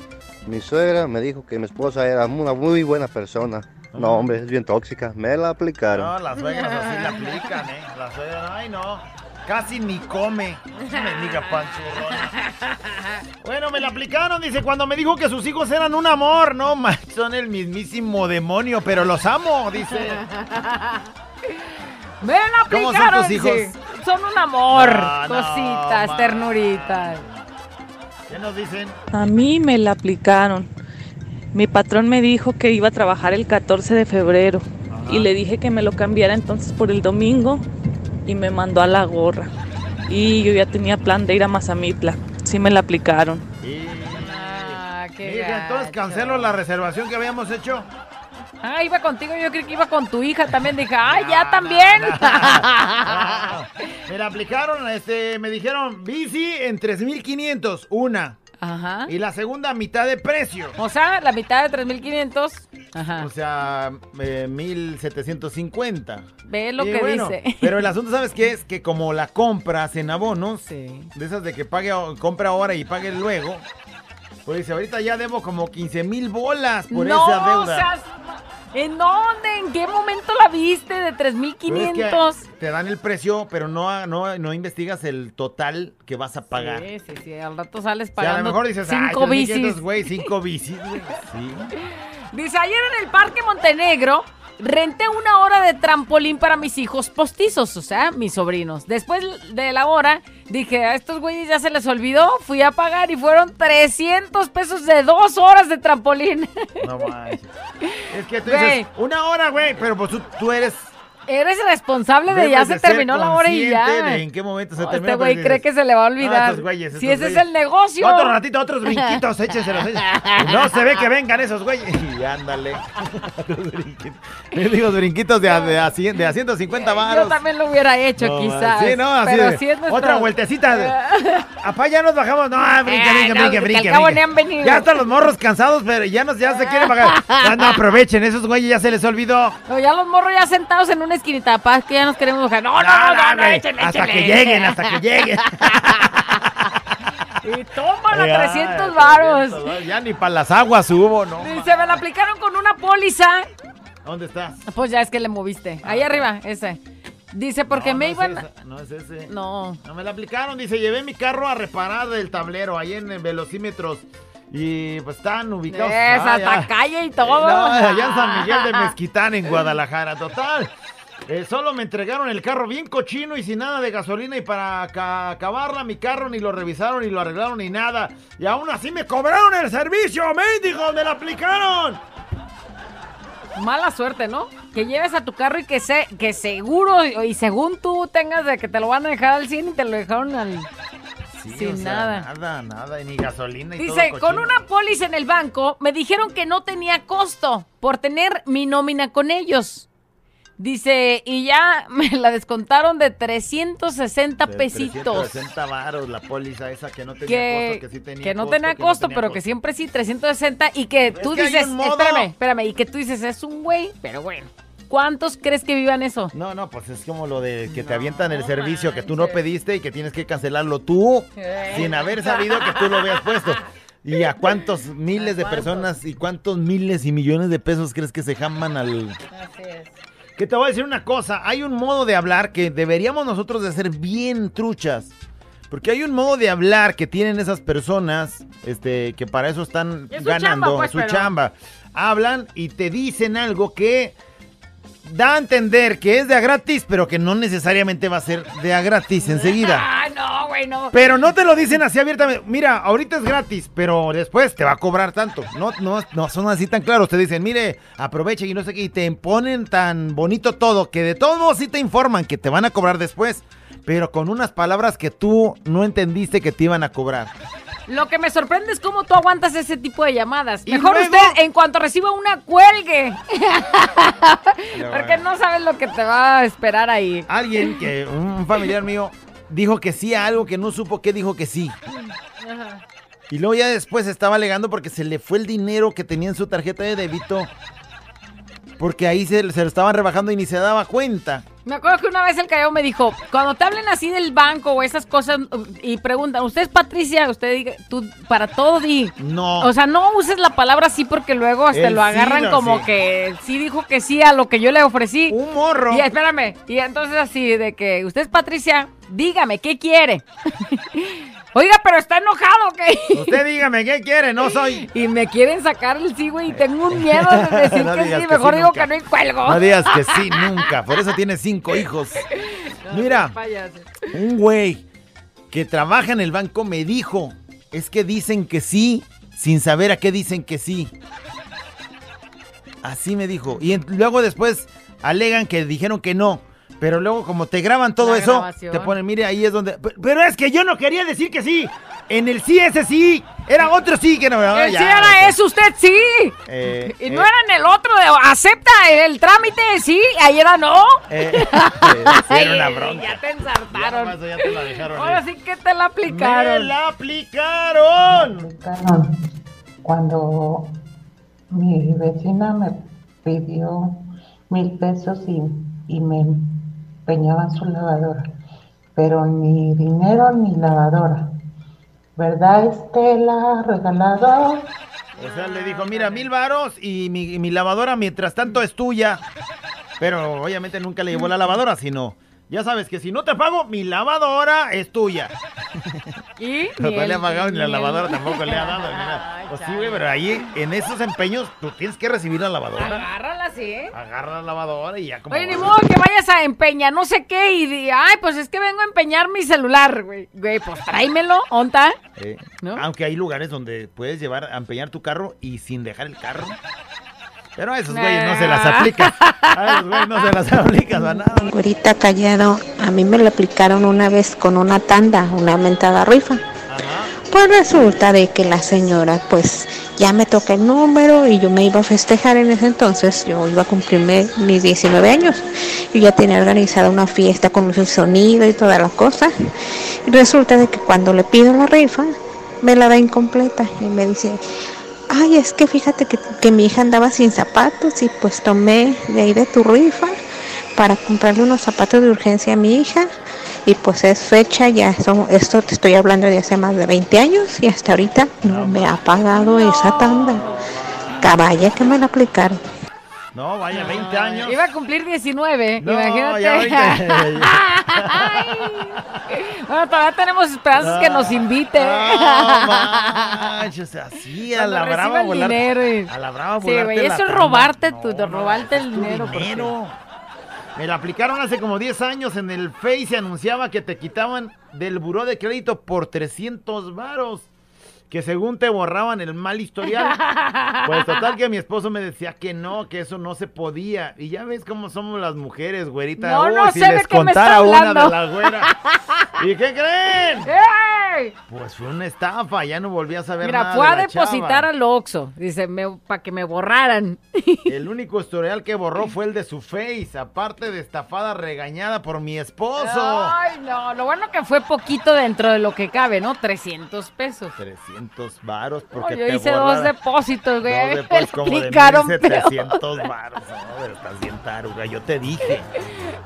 Mi suegra me dijo que mi esposa era una muy buena persona. No, hombre, es bien tóxica. Me la aplicaron. No, las suegras así la aplican, ¿eh? Las suegras, ay, no. Casi ni come. Me diga panchurrón. Bueno, me la aplicaron, dice, cuando me dijo que sus hijos eran un amor. No, man, son el mismísimo demonio, pero los amo, dice. Me la ¿Cómo son aplicaron. tus hijos? sí. Son un amor, No, no, cositas, ma. ternuritas. ¿Qué nos dicen? A mí me la aplicaron. Mi patrón me dijo que iba a trabajar el 14 de febrero y le dije que me lo cambiara entonces por el domingo y me mandó a la gorra. Y yo ya tenía plan de ir a Mazamitla. Sí me la aplicaron. Ah, qué Mija, entonces cancelo la reservación que habíamos hecho. Ah, iba contigo, yo creí que iba con tu hija también. Dije, ah, ya también. Me la aplicaron, este, me dijeron bici en 3500, una. Ajá. Y la segunda mitad de precio. O sea, la mitad de 3500. Ajá. O sea, eh, 1750. Ve lo Y que bueno, dice. Pero el asunto, ¿sabes qué es? Que como la compras en abonos, de esas de que pague, compra ahora y pague luego, pues dice, ahorita ya debo como 15 mil bolas por no, esa deuda. seas- ¿En dónde? ¿En qué momento la viste de Pero es que 3500? te dan el precio, pero no, no, no investigas el total que vas a pagar. Sí, sí, sí. Al rato sales O sea, a pagando lo mejor dices, cinco 3,500, bicis. güey, cinco bicis, güey. Sí. Dice, ayer en el Parque Montenegro renté una hora de trampolín para mis hijos postizos, o sea, mis sobrinos. Después de la hora, dije, a estos güeyes ya se les olvidó, fui a pagar y fueron 300 pesos de dos horas de trampolín. No manches. Es que tú dices, una hora, güey, pero pues tú, tú eres... Eres responsable de ya debes se terminó la hora y ya. en qué momento se No, termina. Este güey cree que se le va a "No, olvidar. estos güeyes, si ese es el negocio. Otro ratito, otros brinquitos, écheselos. No se ve que vengan esos güeyes. Y ándale. Los brinquitos. Yo digo brinquitos de a, de a cien- de a 150 Yo varos. también lo hubiera hecho, No, quizás. Sí, no, así pero de, sí es nuestro- Otra vueltecita. de- Apá, ya nos bajamos. No, brinque, Eh, brinque, no, brinque, que al brinque. cabo brinque. ni han venido. Ya están los morros cansados, pero ya, no, ya se quieren pagar. Ya no aprovechen, esos güeyes ya se les olvidó. No, ya los morros ya sentados en una esquinita, paz, que ya nos queremos bajar. No, no, no, no, no, güey, échenle, hasta que lleguen, hasta que lleguen. Y tómala, Ya, 300 varos. Ya ni para las aguas hubo, ¿no? Dice, me la aplicaron con una póliza. ¿Dónde estás? Pues ya es que le moviste. Ahí arriba, ese. Dice, porque No, me no iban... Es esa, no es ese. No. No me la aplicaron. Dice, llevé mi carro a reparar el tablero ahí en, el velocímetros. Y pues están ubicados. Ah, ya. hasta calle y todo. No, allá en San Miguel de Mezquitán, en Guadalajara. Total. Eh, solo me entregaron el carro bien cochino y sin nada de gasolina. Y para ca- acabarla, mi carro ni lo revisaron, ni lo arreglaron, ni nada. Y aún así me cobraron el servicio, mendigo, me la aplicaron. Mala suerte, ¿no? Que lleves a tu carro y que se, que seguro y, según tú tengas de que te lo van a dejar al 100 y te lo dejaron al... Sí, sin o sea, nada. Nada, nada, y ni gasolina y Dice, todo con una póliza en el banco me dijeron que no tenía costo por tener mi nómina con ellos. Dice, y ya me la descontaron de 360 De pesitos. 360 varos la póliza esa que no tenía Que, costo, que sí tenía que no costo, tenía que no costo, tenía pero costo. que siempre sí, 360 y que tú que dices, espérame, espérame, y que tú dices, es un güey, pero bueno. ¿Cuántos crees que vivan eso? No, no, pues es como lo de que te avientan el servicio que tú no pediste y que tienes que cancelarlo tú sin haber sabido que tú lo habías puesto. ¿Y a cuántos miles de personas y cuántos miles y millones de pesos crees que se jaman al... Que te voy a decir una cosa, hay un modo de hablar que deberíamos nosotros de ser bien truchas. Porque hay un modo de hablar que tienen esas personas, este, que para eso están Es ganando, chamba, pues, su pero- chamba. Hablan y te dicen algo que da a entender que es de a gratis, pero que no necesariamente va a ser de a gratis enseguida. Güey, no. Pero no te lo dicen así abiertamente. Mira, ahorita es gratis, pero después te va a cobrar tanto. No, no, no son así tan claros. Te dicen, mire, aproveche y no sé qué. Y te ponen tan bonito todo que de todos modos sí te informan que te van a cobrar después. Pero con unas palabras que tú no entendiste que te iban a cobrar. Lo que me sorprende es cómo tú aguantas ese tipo de llamadas. Mejor luego- usted, en cuanto reciba una, cuelgue. Porque no sabes lo que te va a esperar ahí. Alguien que, un familiar mío, dijo que sí a algo que no supo que dijo que sí. Y luego ya después estaba alegando porque se le fue el dinero que tenía en su tarjeta de débito. Porque ahí se, se lo estaban rebajando y ni se daba cuenta. Me acuerdo que una vez el callao me dijo, cuando te hablen así del banco o esas cosas y preguntan, ¿usted es Patricia? Usted diga, tú para todo di. No. O sea, no uses la palabra sí porque luego hasta lo agarran como que sí dijo que sí a lo que yo le ofrecí. Un morro. Y espérame, y entonces así de que usted es Patricia, dígame, ¿qué quiere? Oiga, pero está enojado, ¿qué? Usted dígame, ¿qué quiere? No soy. Y me quieren sacar el sí, güey, y tengo un miedo de decir No que sí, mejor digo nunca. que no y cuelgo. No digas que sí, nunca. Por eso tiene cinco hijos. Mira, un güey que trabaja en el banco me dijo, es que dicen que sí, sin saber a qué dicen que sí. Así me dijo. Y luego después alegan que dijeron que no. Pero luego como te graban todo La eso, grabación. te ponen, mire, ahí es donde... Pero, pero es que yo no quería decir que sí. En el sí ese sí. Era otro sí que no... El ya, sí era eso, usted sí. eh, Y eh, no era en el otro de acepta el trámite, sí, ahí era no. eh, eh, sí, era una bronca. Ya te ensartaron. Ya, nomás, ya te la dejaron Ahora sí que te la aplicaron. ¡Me la aplicaron! aplicaron cuando mi vecina me pidió mil pesos y, y me empeñaban su lavadora, pero ni dinero ni lavadora. ¿Verdad, Estela? Regalado. O sea, le dijo, mira, mil varos y mi, y mi lavadora mientras tanto es tuya. Pero obviamente nunca le llevó la lavadora, sino... Ya sabes que si no te pago, mi lavadora es tuya. Y No ni le ha pagado ni la lavadora tampoco le ha dado. ni nada. Pues sí, güey, pero ahí en esos empeños tú tienes que recibir la lavadora. Agárrala así, ¿eh? Agarra la lavadora y ya como... Oye, ni modo que vayas a empeñar no sé qué y di, ay, pues es que vengo a empeñar mi celular, güey. Güey, pues tráemelo, ¿onta? Eh, Aunque hay lugares donde puedes llevar a empeñar tu carro y sin dejar el carro. Pero a esos güeyes no se las aplica. A esos güeyes no se las aplica para nada. Ahorita callado, a mí me lo aplicaron una vez con una tanda, una mentada rifa. Pues resulta de que la señora, pues ya me toca el número y yo me iba a festejar en ese entonces, yo iba a cumplirme mis 19 años. Yo ya tenía organizada una fiesta con y sonido y todas las cosas. Y resulta de que cuando le pido la rifa, me la da incompleta y me dice, ay, es que fíjate que, que mi hija andaba sin zapatos y pues tomé de ahí de tu rifa para comprarle unos zapatos de urgencia a mi hija Y pues es fecha, ya son, esto te estoy hablando de hace más de 20 años y hasta ahorita no me ha pagado esa tanda. Caballa que me la aplicaron. No, vaya, 20 años. Iba a cumplir 19, No, imagínate. ya 20. bueno, todavía tenemos esperanzas que nos invite. Ah, manches, así a la brava volar. dinero A la brava Sí, volarte güey, eso es robarte, tu, de robarte el dinero. porque- dinero. Me la aplicaron hace como 10 años en el Face y anunciaba que te quitaban del buró de crédito por 300 varos. Que según te borraban el mal historial. Pues total que mi esposo me decía que no, que eso no se podía. Y ya ves cómo somos las mujeres, güerita. No, Uy, si sé de les me contara está una de hablando. la güera. ¿Y qué creen? ¡Ey! Pues fue una estafa, ya no volví a saber Mira, nada fue de a depositar chava. al Oxxo, dice, para que me borraran. El único historial que borró fue el de su face, aparte de estafada regañada por mi esposo. Ay, no, lo bueno que fue poquito dentro de lo que cabe, ¿no? 300 pesos. 300 varos No, porque yo te hice dos depósitos, güey. Dos Me depósitos como de aplicaron, 1700 varos. No, pero estás bien taruga. Yo te dije.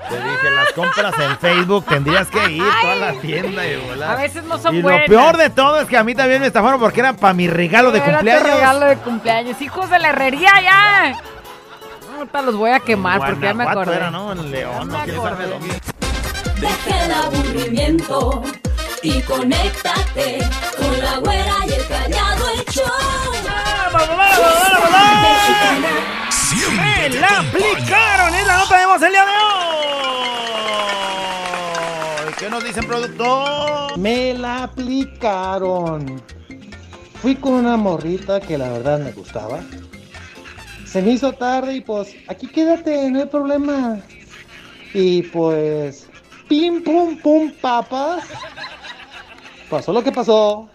Te dije, las compras en Facebook tendrías que ir toda la tienda y volar. A veces no son Y buenas. lo peor de todo es que a mí también me estafaron porque era para mi regalo de Era tu cumpleaños. regalo de cumpleaños. Hijos de la herrería, ya. Ahorita los voy a quemar porque ya me acordé. era, ¿no? En León, no. Deja el aburrimiento y conéctate con la güera y el callado el show. ¡Me la aplicaron! ¡Es la nota de voz el día de hoy! ¿Qué nos dicen, productor? Me la aplicaron. Fui con una morrita que la verdad me gustaba. Se me hizo tarde y pues aquí quédate, no hay problema. Y pues, pim pum pum papas. Pasó lo que pasó.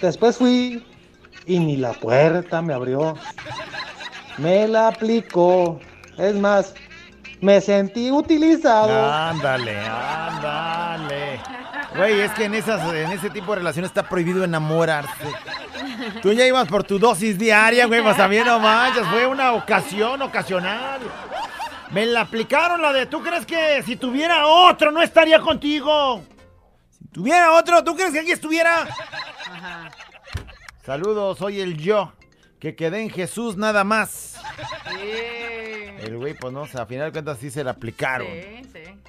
Después fui y ni la puerta me abrió. Me la aplicó. Es más, me sentí utilizado. Ándale, ándale. Güey, es que en, esas, en ese tipo de relaciones está prohibido enamorarse. Tú ya ibas por tu dosis diaria, güey, pues también no manches, fue una ocasión, ocasional. Me la aplicaron la de, ¿tú crees que si tuviera otro no estaría contigo? Tuviera otro, ¿tú crees que aquí estuviera? Saludos, soy el yo, que quedé en Jesús nada más. El güey, pues no, o sea, a final de cuentas sí se la aplicaron.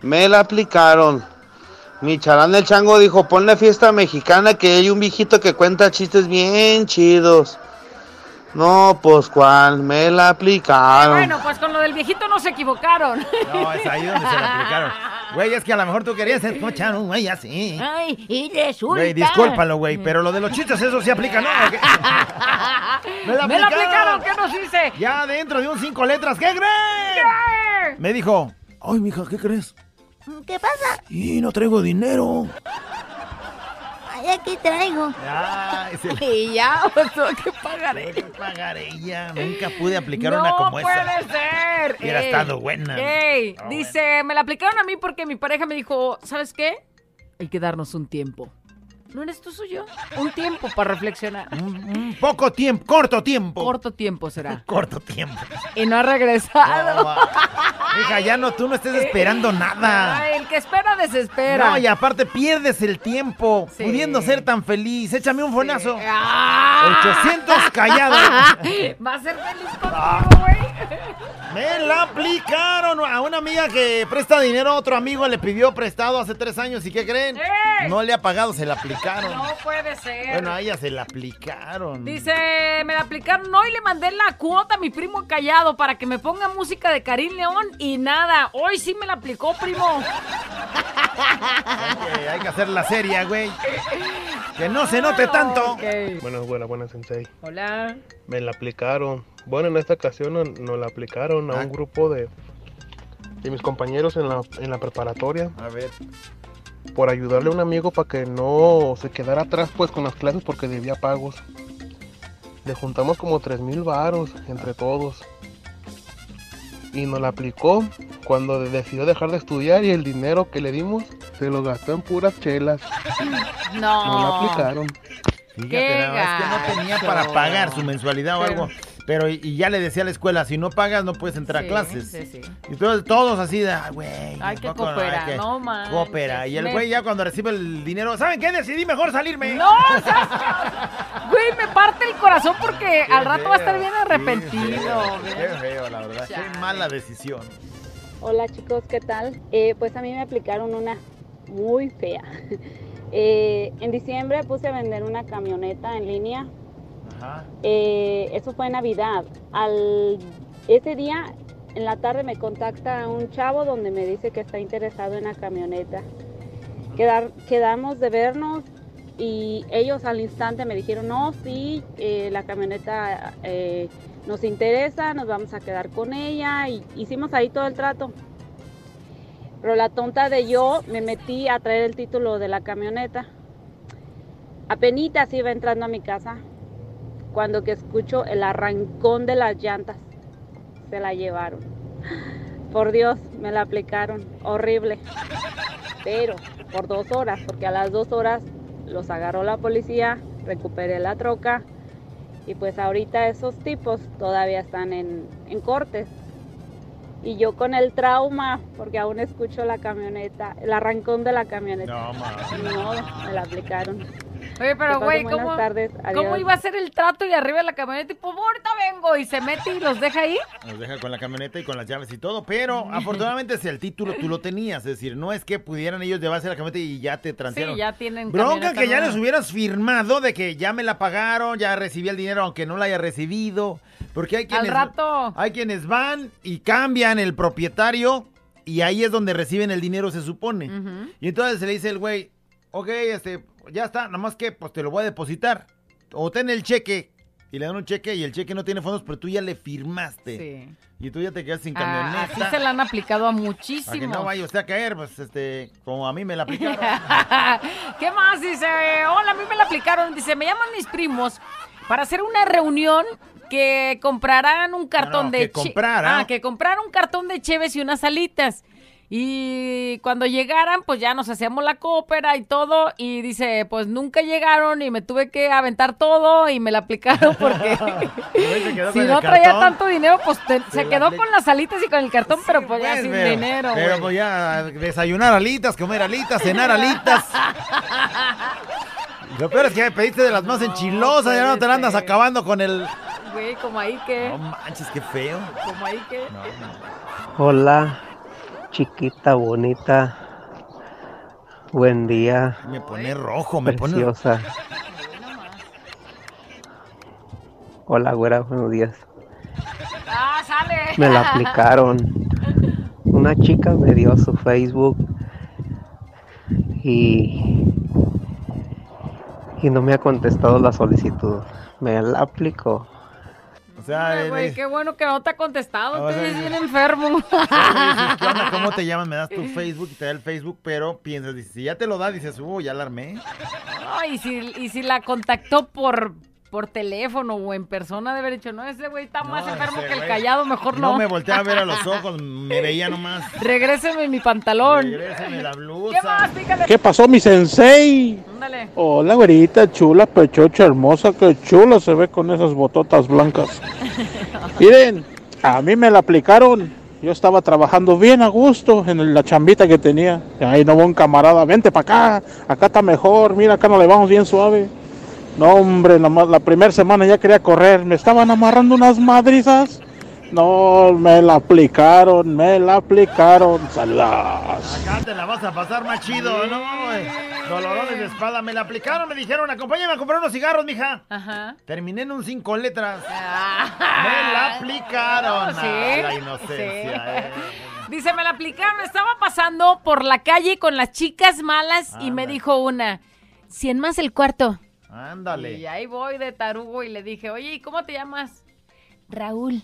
Me la aplicaron. Mi charán del chango dijo, ponle fiesta mexicana que hay un viejito que cuenta chistes bien chidos. No, pues cuál, me la aplicaron. Bueno, pues con lo del viejito no se equivocaron. No, es ahí donde se la aplicaron. Güey, es que a lo mejor tú querías escuchar un güey así. Ay, y resulta. Güey, discúlpalo, güey, pero lo de los chistes, eso sí aplica, ¿no? ¡Me la Me la aplicaron! aplicaron, ¿qué nos dice? Ya dentro de un cinco letras, ¿qué creen? Me dijo, ay, mija, ¿qué crees? ¿Qué pasa? Y no traigo dinero. Aquí traigo. La- Y ya, pues tengo que pagaré. Tengo que pagar ella. Nunca pude aplicar no una como puede esa. ser. Hubiera estado buena. ey, dice, me la aplicaron a mí porque mi pareja me dijo, ¿sabes qué? Hay que darnos un tiempo. ¿No eres tú suyo? Un tiempo para reflexionar. Un poco tiempo, corto tiempo. Corto tiempo será. Corto tiempo. Y no ha regresado. No, Hija, ya no, tú no estés esperando nada. Ay, el que espera desespera. No, y aparte pierdes el tiempo Sí. pudiendo ser tan feliz. Échame un fonazo. Ah. 800 callados. Va a ser feliz contigo, güey. Me la aplicaron a una amiga que presta dinero a otro amigo. Le pidió prestado hace tres años. ¿Y qué creen? ¡Eh! No le ha pagado, se la aplicaron. No puede ser. Bueno, a ella se la aplicaron. Dice, me la aplicaron hoy, le mandé la cuota a mi primo callado para que me ponga música de Karim León y nada, hoy sí me la aplicó, primo. Hay que, hay que hacer la serie, güey. Que no se note tanto. Buenas, buenas, buenas, Sensei. Hola. Me la aplicaron. Bueno, en esta ocasión no- nos la aplicaron a un grupo de, de mis compañeros en la, en la preparatoria. A ver. Por ayudarle a un amigo para que no se quedara atrás pues con las clases porque debía pagos. Le juntamos como 3 mil varos entre todos. Y nos la aplicó cuando decidió dejar de estudiar y el dinero que le dimos se lo gastó en puras chelas. No. Nos la aplicaron. Fíjate, nada más que no tenía para pagar su mensualidad o algo. Pero y, y ya le decía a la escuela, si no pagas no puedes entrar Sí, a clases. sí, sí. Y entonces todos así de, güey. Hay que cooperar, no manches. Coopera. Y el Me- güey ya cuando recibe el dinero, ¿saben qué? Decidí mejor salirme. No. Güey, me parte el corazón porque al rato va a estar bien arrepentido. Qué feo, la verdad. Qué mala decisión. Hola chicos, ¿qué tal? Eh, pues a mí me aplicaron una muy fea. Eh, en diciembre puse a vender una camioneta en línea. Ajá. Eh, eso fue en Navidad. Al ese día en la tarde me contacta un chavo donde me dice que está interesado en la camioneta. Quedar, quedamos de vernos y ellos al instante me dijeron, no, sí, eh, la camioneta eh, nos interesa, nos vamos a quedar con ella y hicimos ahí todo el trato. Pero la tonta de yo me metí a traer el título de la camioneta. Apenitas iba entrando a mi casa cuando que escucho el arrancón de las llantas. Se la llevaron. Por Dios, me la aplicaron. Horrible. Pero por dos horas, porque a las dos horas los agarró la policía, recuperé la troca y pues ahorita esos tipos todavía están en, en cortes. Y yo con el trauma, porque aún escucho la camioneta, el arrancón de la camioneta. No, me la aplicaron. Oye, pero güey, ¿cómo, ¿cómo iba a ser el trato y arriba de la camioneta? Y pues ahorita vengo y se mete y los deja ahí. Nos deja con la camioneta y con las llaves y todo, pero afortunadamente si el título tú lo tenías, es decir, no es que pudieran ellos llevarse la camioneta y ya te transearon. Sí, ya tienen Bronca que ya nueva. les hubieras firmado de que ya me la pagaron, ya recibí el dinero aunque no la haya recibido, porque hay Al quienes rato. hay quienes van y cambian el propietario y ahí es donde reciben el dinero se supone. Y entonces se le dice el güey, ok, este, ya está, nada más que pues te lo voy a depositar. O ten el cheque. Y le dan un cheque y el cheque no tiene fondos, pero tú ya le firmaste. Sí. Y tú ya te quedas sin Ah, camioneta. así se la han aplicado a Para que muchísimos. no vaya usted a caer, pues, este, como a mí me la aplicaron. ¿Qué más? Dice, hola, a mí me la aplicaron. Dice, me llaman mis primos para hacer una reunión que comprarán un cartón no, de que comprara. Ah, que compraran un cartón de cheves y unas alitas. Y cuando llegaran, pues ya nos hacíamos la cópera y todo. Y dice, pues nunca llegaron y me tuve que aventar todo y me la aplicaron porque si no traía cartón. tanto dinero, pues te- se quedó con las alitas y con el cartón, pero pues ya Pues, sin pero- dinero. Pero güey. pues ya, desayunar alitas, comer alitas, cenar alitas. Lo peor es que me pediste de las más enchilosas, ya no te la andas acabando con el... Güey, como ahí que. No manches, qué feo. Como ahí que. Hola, chiquita bonita. Buen día. Me pone rojo, me pone... Preciosa. Hola, güera, buenos días. Ah, sale. Me la aplicaron. Una chica me dio su Facebook y y no me ha contestado la solicitud. Me la aplicó. Sea, güey, qué bueno que no te ha contestado. O Te ves bien enfermo. ¿Cómo te llamas? Me das tu Facebook y te da el Facebook, pero piensas, dices, si ya te lo da, dices, uh, ya la armé. Ay, y si, y si la contactó por, por teléfono o en persona, de haber dicho, no, ese güey está más No, enfermo ese que el güey callado, mejor no. No me volteaba a ver a los ojos, me veía nomás. Regréseme mi pantalón. Regréseme la blusa. ¿Qué más? ¿Qué pasó, mi sensei? Ándale. Hola, güerita, chula, pechocha, hermosa, qué chula se ve con esas bototas blancas. Miren, a mí me la aplicaron. Yo estaba trabajando bien a gusto en la chambita que tenía. Ahí no va un camarada, vente para acá, acá está mejor, mira, acá nos le vamos bien suave. No, hombre, la primera semana ya quería correr, me estaban amarrando unas madrizas. No, me la aplicaron, me la aplicaron. Saludos. Acá te la vas a pasar más chido, ¿no? Dolorones de espalda. Me la aplicaron, me dijeron, acompáñame a comprar unos cigarros, mija. Ajá. Terminé en un cinco letras. Me la aplicaron. Sí. Ah, la inocencia, Sí. eh. Dice, me la aplicaron. Estaba pasando por la calle con las chicas malas y me dijo una, 100 más el cuarto. Ándale. Y ahí voy de tarugo y le dije, oye, ¿y cómo te llamas? Raúl.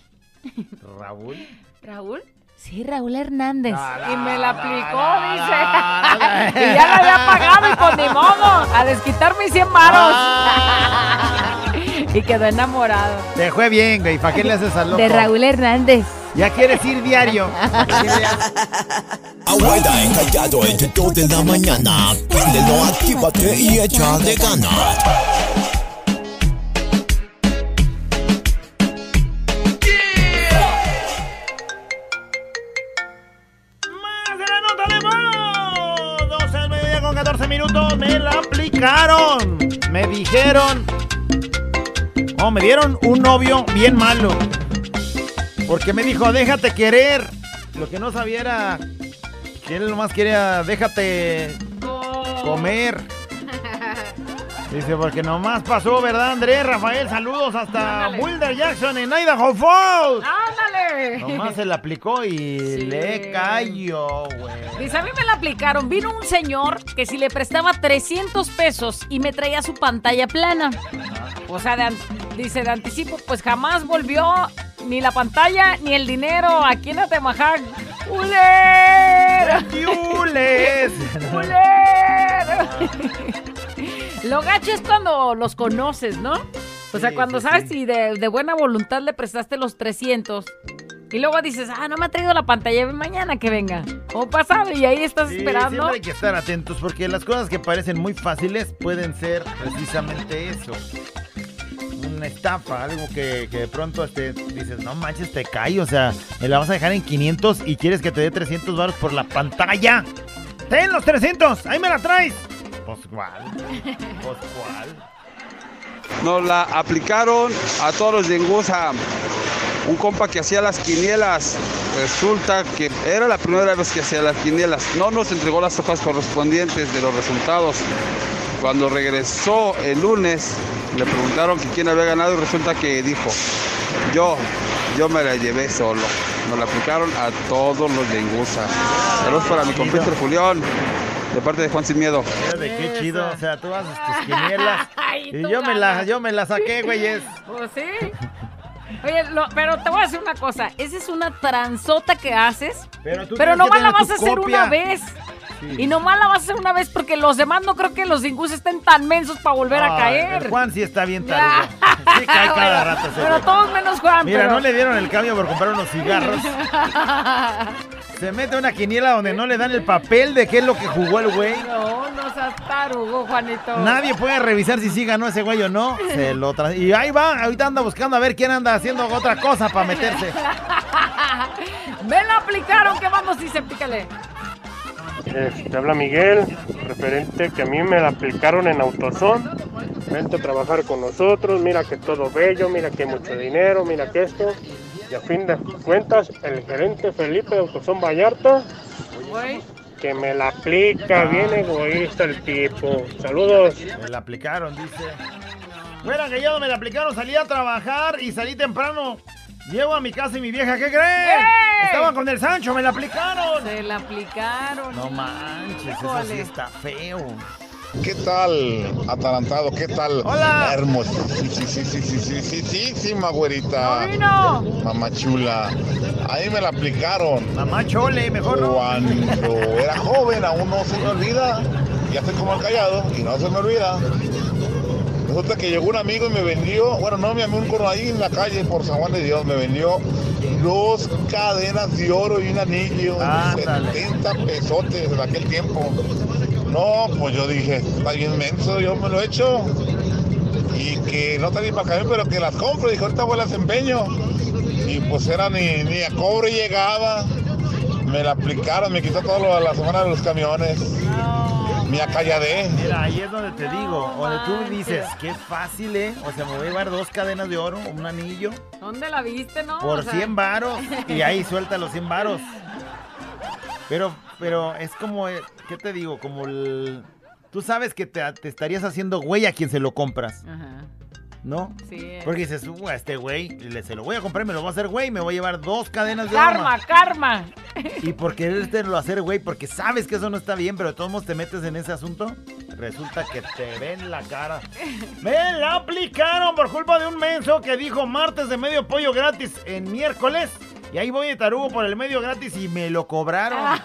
Raúl. ¿Raúl? Sí, Raúl Hernández. No, y me la aplicó, no, dice. y ya la había pagado y pues ni modo. A desquitar mis 100 varos. y quedó enamorado. Te fue bien, güey. ¿Para qué le haces al loco? De Raúl Hernández. Ya quieres ir diario. Abuela encallado entre 2 de la mañana. Préndelo, actívate y echa de ganas. Me dijeron. Oh, me dieron un novio bien malo. Porque me dijo, déjate querer. Lo que no sabía era que él nomás quería, déjate comer. Dice, porque nomás pasó, ¿verdad, Andrés? Rafael, saludos hasta. Boulder Jackson en Idaho Falls. ¡Ándale! Nomás se le aplicó y le cayó, güey. Dice, a mí me la aplicaron. Vino un señor que si le prestaba 300 pesos y me traía su pantalla plana. O sea, de dice, de anticipo, pues jamás volvió ni la pantalla ni el dinero aquí en Atemajac. ¡Uler! ¡Ules! Lo gacho es cuando los conoces, ¿no? O sea, Sí, cuando sí, sabes sí. si de, de buena voluntad le prestaste los 300 y luego dices, ah, no me ha traído la pantalla, mañana que venga. O pasado y ahí estás Sí, esperando. siempre hay que estar atentos porque las cosas que parecen muy fáciles pueden ser precisamente eso. Una estafa, algo que, que de pronto este, dices, no manches, te cae, o sea, me la vas a dejar en 500 y quieres que te dé 300 baros por la pantalla. ¡Ten los 300! ¡Ahí me la traes! Pues cuál, pues cuál. Nos la aplicaron a todos los de Engusa. Un compa que hacía las quinielas. Resulta que era la primera vez que hacía las quinielas. No nos entregó las hojas correspondientes de los resultados. Cuando regresó el lunes, le preguntaron que quién había ganado y resulta que dijo, yo, yo me la llevé solo. Nos la aplicaron a todos los de Engusa. Saludos para mi compito Julián, de parte de Juan Sin Miedo. De qué chido, o sea, tú haces tus quinielas Ay, y yo me, la, yo me la saqué, güeyes. Pues sí. Oye, lo- pero te voy a decir una cosa. Esa es una transota que haces. Pero, tú nomás la vas a hacer copia. una vez. Sí. Y nomás la vas a hacer una vez porque los demás no creo que los dingus estén tan mensos para volver a caer. Juan sí está bien tarugo. Sí cae cada rato ese Pero güey. todos menos Juan. Mira, pero- no le dieron el cambio por comprar unos cigarros. Se mete una quiniela donde no le dan el papel de qué es lo que jugó el güey. No, no seas tarugo, Juanito. Nadie puede revisar si sí ganó ese güey o no. Se lo tra- y ahí va, ahorita anda buscando a ver quién anda haciendo otra cosa para meterse. Me la aplicaron. ¿Qué más nos dice? Pícale. Eh, te habla Miguel, referente que a mí me la aplicaron en Autosón. Vente a trabajar con nosotros, mira que todo bello, mira que mucho dinero, mira que esto. Y a fin de cuentas, el gerente Felipe de Autosón Vallarta, que me la aplica, bien egoísta el tipo. Saludos. Me la aplicaron, dice. Fuera que yo me la aplicaron, salí a trabajar y salí temprano. Llego a mi casa y mi vieja, ¿qué creen? ¡Eh! Estaba con el Sancho, me la aplicaron. Se la aplicaron. No manches, eso sí está feo. ¿Qué tal, atarantado? ¿Qué tal? Hola. Hermosa. Sí, sí, sí, sí, sí, sí, sí, sí, sí, ma güerita. ¡Vino! Mamá chula. Ahí me la aplicaron. Mamá chole, mejor no. Cuando era joven, aún no se me olvida. Ya estoy como el callado y no se me olvida. Resulta que llegó un amigo y me vendió, bueno, no, mi amigo, ahí en la calle por San Juan de Dios, me vendió dos cadenas de oro y un anillo, Ándale. 70 pesotes en aquel tiempo. No, pues yo dije, está bien menso, yo me lo he hecho. Y que no está ni para caer, pero que las compro. Dije, ahorita voy a las empeño. Y pues era ni, ni a cobre llegaba. Me la aplicaron, me quitó todo lo la semana de los camiones. Me acalladé. Mira, ahí es donde te digo, donde tú dices, qué fácil, ¿eh? O sea, me voy a llevar dos cadenas de oro, un anillo, ¿Dónde la viste, no? por O sea- 100 varos, y ahí suelta los 100 varos. Pero, pero es como, eh, ¿qué te digo? Como el... Tú sabes que te, te estarías haciendo güey a quien se lo compras, Ajá. ¿No? Sí. Porque dices, "Uh, a este güey, le- se lo voy a comprar, me lo voy a hacer güey, me voy a llevar dos cadenas de. Karma, karma. Y por querértelo hacer, güey, porque sabes que eso no está bien, pero de todos modos te metes en ese asunto, resulta que te ven la cara. Me la aplicaron por culpa de un menso que dijo martes de medio pollo gratis en miércoles. Y ahí voy de tarugo por el medio gratis y me lo cobraron.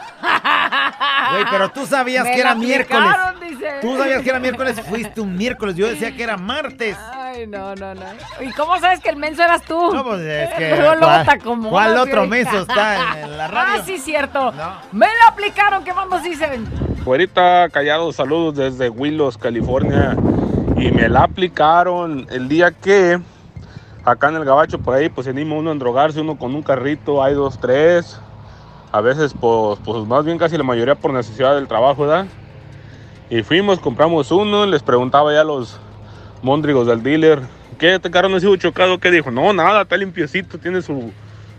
Güey, pero tú sabías Me que era miércoles. dice. Tú sabías que era miércoles, fuiste un miércoles. Yo decía que era martes. Ay, no, no, no. ¿Y cómo sabes que el menso eras tú? No, pues es que. ¿cuál- acomodas, ¿Cuál otro menso está en, la radio? Ah, sí, cierto. Me la aplicaron, ¿qué más nos dicen? Güerita, callado, saludos desde Willows, California. Y me la aplicaron el día que acá en el gabacho por ahí pues se anima uno a drogarse, uno con un carrito, hay dos, tres. A veces pues, pues más bien casi la mayoría por necesidad del trabajo, ¿verdad? Y fuimos, compramos uno, les preguntaba ya a los móndrigos del dealer, ¿qué? ¿Este carro no ha sido chocado? ¿Qué dijo? No, nada, está limpiecito, tiene su,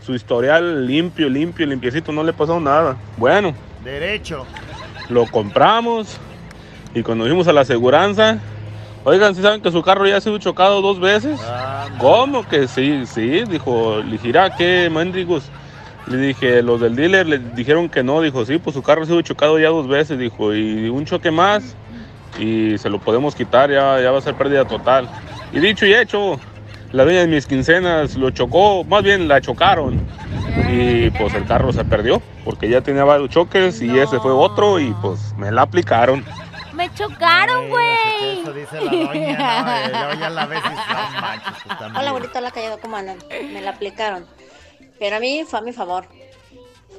su historial limpio, limpio, limpiecito, no le pasó nada. Bueno, Derecho. lo compramos y cuando fuimos a la aseguranza, oigan, ¿sí saben que su carro ya ha sido chocado dos veces? ¿Cómo que sí? Sí, dijo, "Mira, ¿qué mendigos? Le dije, los del dealer le dijeron que no, dijo, sí, pues su carro ha sido chocado ya dos veces, dijo, y un choque más y se lo podemos quitar, ya, ya va a ser pérdida total. Y dicho y hecho, la dueña de mis quincenas lo chocó, más bien la chocaron y pues el carro se perdió porque ya tenía varios choques y ese fue otro y pues me la aplicaron. Me chocaron, güey. Eso dice la doña, ¿no? Luego ya la ves y no manches, pues. Hola, bonito, hola, callado, ¿cómo andan? Me la aplicaron. Pero a mí fue a mi favor.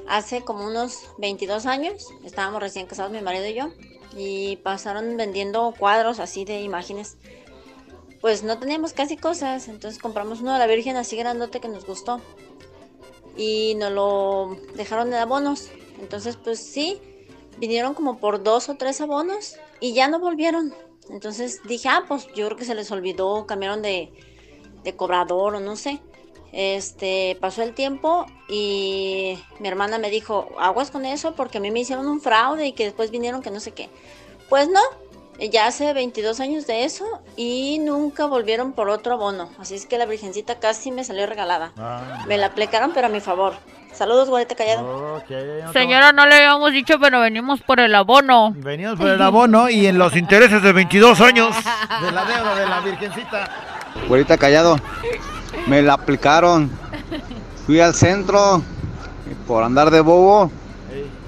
Hace como unos 22 años, estábamos recién casados mi marido y yo, y pasaron vendiendo cuadros así de imágenes. Pues no teníamos casi cosas, entonces compramos uno de la Virgen así grandote que nos gustó. Y nos lo dejaron en abonos. Entonces, pues sí, vinieron como por dos o tres abonos y ya no volvieron. Entonces dije, ah, pues yo creo que se les olvidó, cambiaron de, de cobrador o no sé. Este, pasó el tiempo y mi hermana me dijo, aguas con eso porque a mí me hicieron un fraude y que después vinieron que no sé qué. Pues no, ya hace 22 años de eso y nunca volvieron por otro abono. Así es que la virgencita casi me salió regalada. Ah, Me la aplicaron pero a mi favor. Saludos, guarete callado. Señora, no le habíamos dicho, pero venimos por el abono. Venimos por el abono y en los intereses de 22 años de la deuda de la virgencita. Güerita callado, me la aplicaron. Fui al centro y por andar de bobo.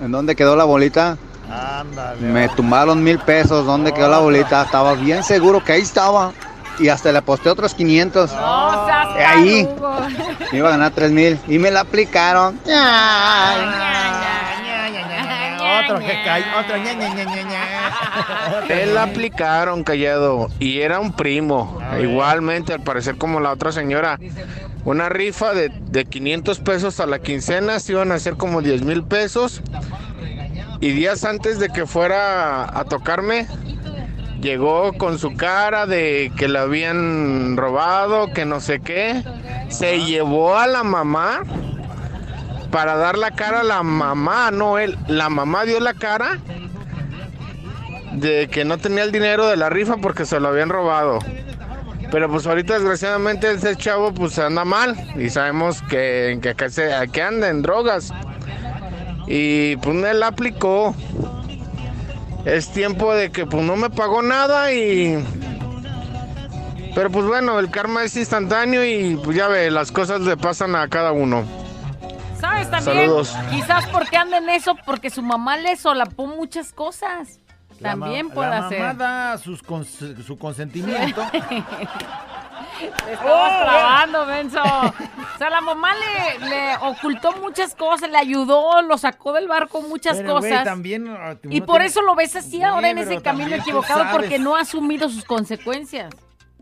¿En dónde quedó la bolita? Ándale. Me tumbaron mil pesos. ¿Dónde quedó la bolita? Estaba bien seguro que ahí estaba. Y hasta le aposté otros 500. No, seas Eh, ahí. Me iba a ganar 3 mil. Y me la aplicaron. Otro que otro ña, ña, ña, ña, ña. Te la aplicaron, callado. Y era un primo. Igualmente, al parecer, como la otra señora. Una rifa de, de 500 pesos a la quincena. Se iban a hacer como 10 mil pesos. Y días antes de que fuera a tocarme, llegó con su cara de que la habían robado, que no sé qué. Se llevó a la mamá para dar la cara a la mamá, no él. La mamá dio la cara de que no tenía el dinero de la rifa porque se lo habían robado. Pero pues ahorita desgraciadamente ese chavo pues anda mal y sabemos que, que, que, se- que anda en drogas. Y pues él aplicó. Es tiempo de que pues no me pagó nada y... Pero pues bueno, el karma es instantáneo y pues ya ve, las cosas le pasan a cada uno. ¿Sabes también? Saludos. Quizás porque anda en eso, porque su mamá le solapó muchas cosas. La ma- También puede la hacer. mamá da sus cons- su consentimiento. Te estabas trabando, menso. O sea, la mamá le, le ocultó muchas cosas, le ayudó, lo sacó del barco muchas Pero, cosas. también, ah, y por tiene- eso lo ves así ahora en ese camino equivocado, porque no ha asumido sus consecuencias.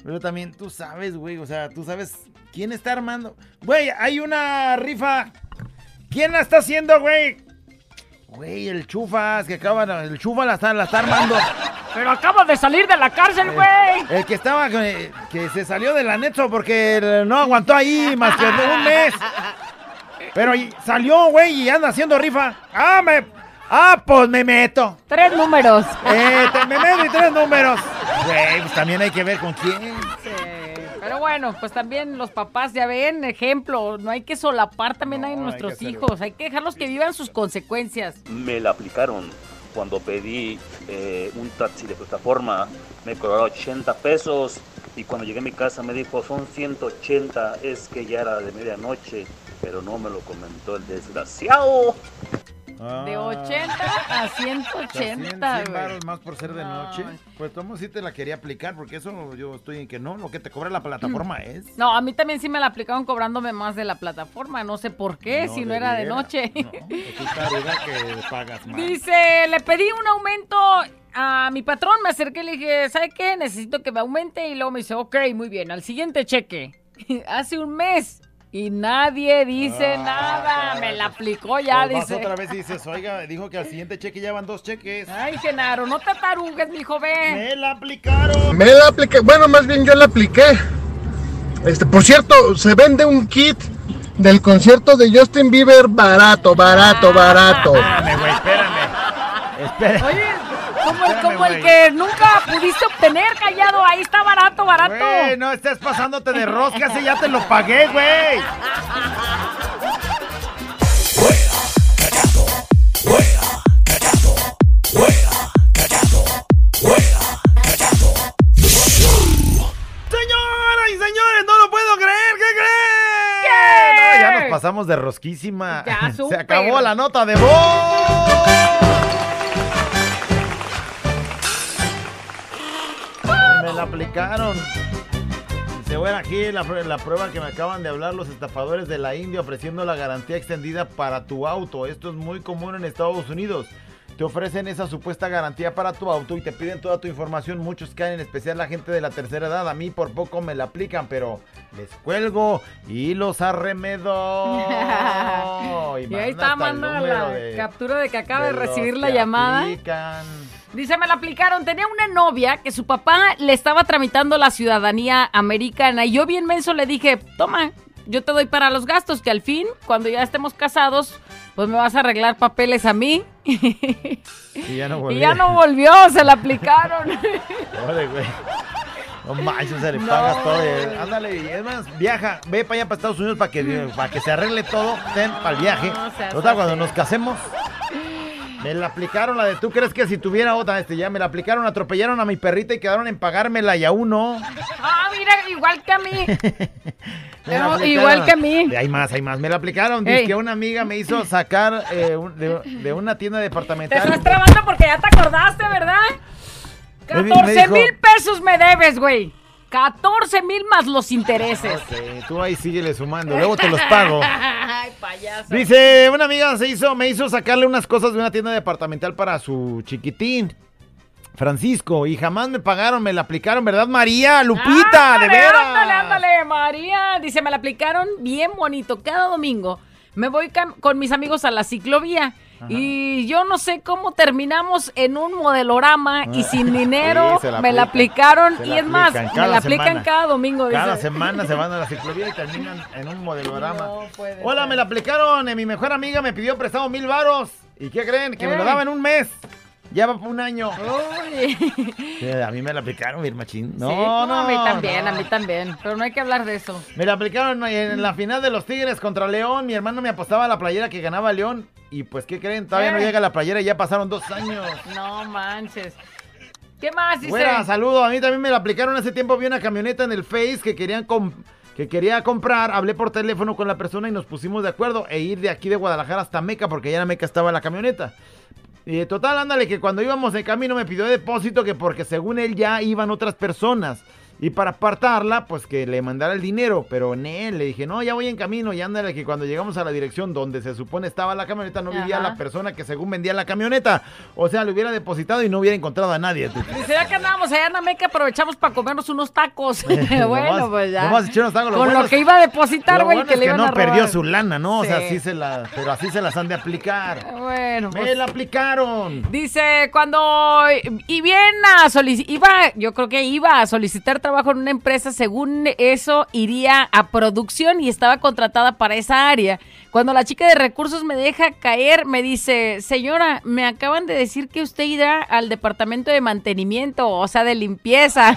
Pero también tú sabes, güey, o sea, tú sabes quién está armando. Güey, hay una rifa. ¿Quién la está haciendo, güey? Güey, el chufas, que acaba, el chufa la está, la está armando. Pero acaba de salir de la cárcel, güey. El que estaba, eh, que se salió del anexo porque no aguantó ahí más que un mes. Pero y- salió, güey, y anda haciendo rifa. Ah, me, ah, pues me meto. Tres números. Eh, te- me meto y tres números. Güey, pues también hay que ver con quién. Pero bueno, pues también los papás ya ven, ejemplo, no hay que solapar también a nuestros hijos, hay que dejarlos que vivan sus consecuencias. Me la aplicaron cuando pedí eh, un taxi de plataforma. Me cobraron 80 pesos y cuando llegué a mi casa me dijo son 180. Es que ya era de medianoche, pero no me lo comentó el desgraciado. De 80 a 180, 100 güey. más por ser de noche. Pues tomo sí te la quería aplicar porque eso yo estoy en que no, lo que te cobra la plataforma es. No, a mí también sí me la aplicaron cobrándome más de la plataforma, no sé por qué, No si no era de noche. Tú taruga que pagas más. Dice, le pedí un aumento a mi patrón, me acerqué y le dije, ¿sabe qué? Necesito que me aumente y luego me dice, ok, muy bien, al siguiente cheque. Hace un mes Y nadie dice nada. Me la aplicó ya, Pues vas dice. otra vez y dices, oiga, dijo que al siguiente cheque ya van dos cheques. Ay, Genaro, no te tarugues, mi joven. Me la aplicaron. Me la apliqué, bueno, más bien yo la apliqué. Este, por cierto, se vende un kit del concierto de Justin Bieber barato, barato, barato. Espérame, güey, espérame. Espérame. Oye, como el, como el que nunca pudiste obtener, callado. Ahí está barato, barato. Güey, no estés pasándote de rosca, ese ya te lo pagué, güey. Señoras y señores, no lo puedo creer, ¿qué creen? No, ya nos pasamos de rosquísima. Ya, Se acabó la nota de voz. Me la aplicaron. Dice, bueno, aquí la, la prueba que me acaban de hablar los estafadores de la India ofreciendo la garantía extendida para tu auto. Esto es muy común en Estados Unidos. Te ofrecen esa supuesta garantía para tu auto y te piden toda tu información. Muchos caen, en especial la gente de la tercera edad. A mí por poco me la aplican, pero les cuelgo y los arremedo. Y ahí está, manda hasta el manda número la de- captura de que acaba de, recibir la llamada. aplican. Dice, me la aplicaron. Tenía una novia que su papá le estaba tramitando la ciudadanía americana. Y yo bien menso le dije, toma, yo te doy para los gastos, que al fin, cuando ya estemos casados, pues me vas a arreglar papeles a mí. Y ya no volví. y ya no volvió, se la aplicaron. Órale, güey. No manches, se le No, pagas todo. güey. ándale, y es más, viaja, ve para allá para Estados Unidos para que, para que se arregle todo, ten para el viaje. No seas Total, cuando nos casemos, me la aplicaron la de tú crees que si tuviera otra, este ya me la aplicaron, atropellaron a mi perrita y quedaron en pagármela y aún no. ah, mira, igual que a mí. No, igual que a mí. Hay más, hay más. Me la aplicaron. Dice que una amiga me hizo sacar eh, un- de, de una tienda Te departamental. estás trabando porque ya te acordaste, ¿verdad? Me di- me 14 dijo- mil pesos me debes, güey. 14 mil más los intereses. Tú ahí síguele sumando, luego te los pago. Ay, payaso. Dice, una amiga se hizo, me hizo sacarle unas cosas de una tienda departamental para su chiquitín, Francisco, y jamás me pagaron, me la aplicaron, ¿verdad, María? Lupita, Ándale, de veras. Ándale, ándale, María. Dice, me la aplicaron bien bonito. Cada domingo me voy con mis amigos a la ciclovía. Y yo no sé cómo terminamos en un modelorama y sin dinero Sí, se la me la aplicaron. Y es más, me la aplican semana. cada domingo. Cada dice. semana se van a la ciclovía y terminan en un modelorama. No Hola, ser. me la aplicaron, eh, mi mejor amiga me pidió prestado mil varos. ¿Y qué creen? Que me lo Eh. daba en un mes. Ya va por un año. Uy. A mí me la aplicaron, mi machín. No, Sí, no, a mí también, no. a mí también. Pero no hay que hablar de eso. Me la aplicaron en la final de los Tigres contra León. Mi hermano me apostaba a la playera que ganaba León. Y pues, ¿qué creen? Todavía no llega la playera y ya pasaron dos años. No manches. ¿Qué más dice? Fuera, saludo. A mí también me la aplicaron hace tiempo. Vi una camioneta en el Face que querían que quería comprar. Hablé por teléfono con la persona y nos pusimos de acuerdo e ir de aquí de Guadalajara hasta Meca porque ya en Meca estaba la camioneta. Y total, ándale, que cuando íbamos de camino me pidió depósito que porque según él ya iban otras personas. Y para apartarla, pues que le mandara el dinero. Pero en él le dije, no, ya voy en camino. Y ándale, que cuando llegamos a la dirección donde se supone estaba la camioneta, no vivía la persona que según vendía la camioneta. O sea, le hubiera depositado y no hubiera encontrado a nadie. tú. Dice, ya que andábamos allá en Ameca, aprovechamos para comernos unos tacos. bueno, Nomás- pues ya. nomás unos tacos, lo Con bueno lo es- que iba a depositar, güey, bueno que es le que iban no a robar. perdió su lana, ¿no? O sea, sí se la, pero así se las han de aplicar. Bueno, Me pues, la aplicaron. Dice, cuando y bien a solicitar, iba, yo creo que iba a solicitar trabajo en una empresa, según eso iría a producción y estaba contratada para esa área. Cuando la chica de recursos me deja caer, me dice, señora, me acaban de decir que usted irá al departamento de mantenimiento, o sea, de limpieza.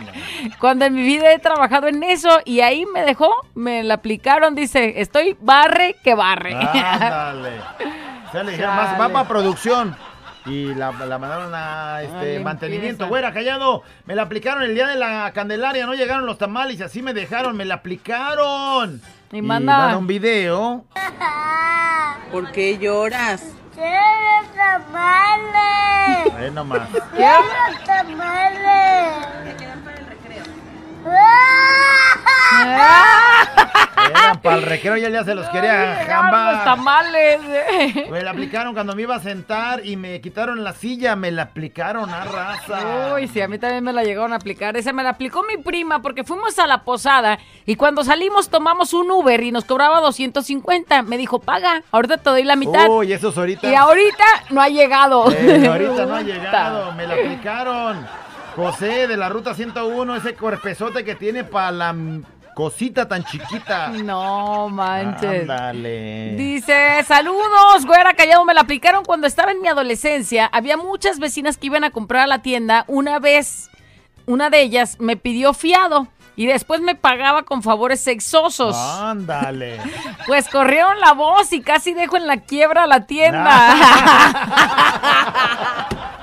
Cuando en mi vida he trabajado en eso y ahí me dejó, me la aplicaron, dice, estoy barre que barre. Ándale. O sea, le más, va para producción. Y la, la mandaron a este mantenimiento. Güera, callado. Me la aplicaron el día de la Candelaria. No llegaron los tamales y así me dejaron. Me la aplicaron. Y manda- un video. ¿Por qué lloras? ¡Quiero tamales! Ahí nomás. ¡Quiero tamales! Eran para el recreo y él ya se los quería Llegaron los jambar. tamales. Me la aplicaron cuando me iba a sentar y me quitaron la silla, me la aplicaron a raza. Uy, sí, a mí también me la llegaron a aplicar. Esa me la aplicó mi prima porque fuimos a la posada y cuando salimos tomamos un Uber y nos cobraba 250. Me dijo, paga, ahorita te doy la mitad. Uy, esos ahorita. Y ahorita no ha llegado. Eh, ahorita no ha llegado, me la aplicaron. José de la ruta 101, ese cuerpezote que tiene para la cosita tan chiquita. No manches. Ándale. Dice, saludos, güera callado, me la aplicaron cuando estaba en mi adolescencia. Había muchas vecinas que iban a comprar a la tienda. Una vez, una de ellas me pidió fiado y después me pagaba con favores sexosos. Ándale. Pues corrieron la voz y casi dejo en la quiebra la tienda.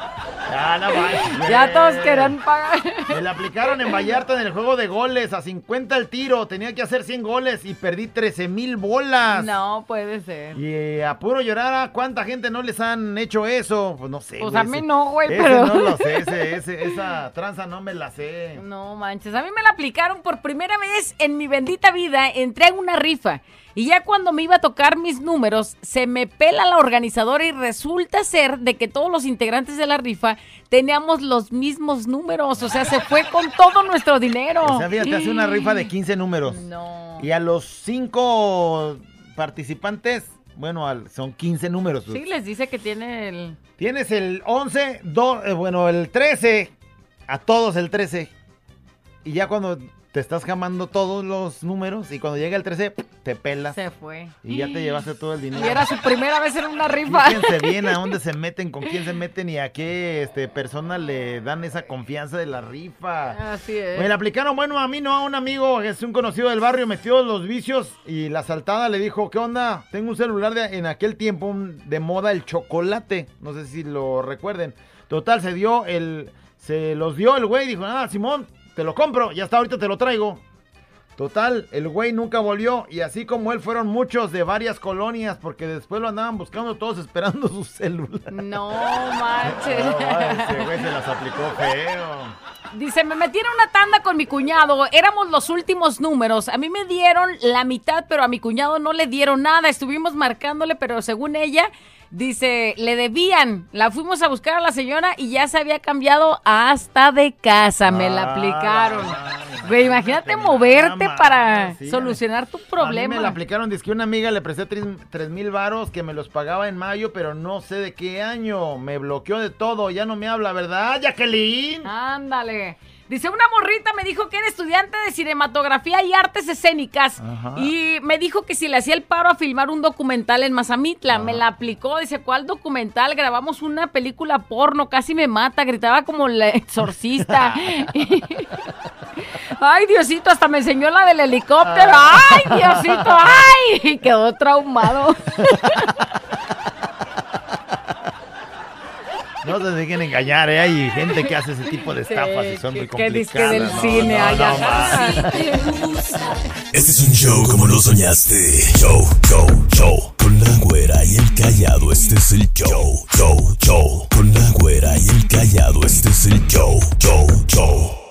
Ah, no manches. ya todos querían pagar. Me la aplicaron en Vallarta en el juego de goles, a 50 el tiro, tenía que hacer 100 goles y perdí 13 mil bolas. No puede ser. Y eh, a puro llorar, ¿a cuánta gente no les han hecho eso? Pues no sé. Pues güey, a mí ese- no, güey, ese pero- no lo sé, ese- ese- esa tranza no me la sé. No manches, a mí me la aplicaron por primera vez en mi bendita vida, entré en una rifa y ya cuando me iba a tocar mis números, se me pela la organizadora y resulta ser de que todos los integrantes de la rifa teníamos los mismos números, o sea, se fue con todo nuestro dinero. O sea, fíjate, hace una rifa de 15 números. No. Y a los 5 participantes, bueno, al- son 15 números. Sí, les dice que tiene el... Tienes el 11, do- eh, bueno, el 13, a todos el 13. Y ya cuando te estás jamando todos los números y cuando llega el 13, te pelas. Se fue. Y ya te llevaste todo el dinero. Y era su primera vez en una rifa. Fíjense bien a dónde se meten, con quién se meten y a qué este, persona le dan esa confianza de la rifa. Así es. Me la aplicaron, bueno, a mí no, a un amigo, que es un conocido del barrio, metió los vicios y la asaltada le dijo, ¿qué onda? Tengo un celular de, en aquel tiempo de moda, el chocolate, no sé si lo recuerden. Total, se dio el, se los dio el güey, dijo, ah, Simón, te lo compro, ya está, ahorita te lo traigo. Total, el güey nunca volvió y así como él fueron muchos de varias colonias porque después lo andaban buscando todos esperando su celular. No manches. No, ese güey se las aplicó feo. Dice, me metí en una tanda con mi cuñado, éramos los últimos números, a mí me dieron la mitad, pero a mi cuñado no le dieron nada, estuvimos marcándole, pero según ella, dice, le debían, la fuimos a buscar a la señora y ya se había cambiado hasta de casa, me la Ah, aplicaron. Güey, imagínate moverte para sí, solucionar tu A mí problema. me la aplicaron, dice que una amiga le presté tres mil varos que me los pagaba en mayo, pero no sé de qué año. Me bloqueó de todo, ya no me habla, ¿verdad, Jacqueline? Ándale. Dice, una morrita me dijo que era estudiante de cinematografía y artes escénicas. Ajá. Y me dijo que si le hacía el paro a filmar un documental en Mazamitla. Me la aplicó. Dice, ¿cuál documental? Grabamos una película porno. Casi me mata. Gritaba como la exorcista. Ay, Diosito, hasta me enseñó la del helicóptero. Ay, Diosito, ay. Y quedó traumado. No se dejen engañar, ¿eh? Hay gente que hace ese tipo de estafas y son muy complicadas. Que del no, cine no, no, ah, Este es un show como lo soñaste. Show, show, show. Con la güera y el callado, este es el show. Show, show. Con la güera y el callado, este es el show. Show, show.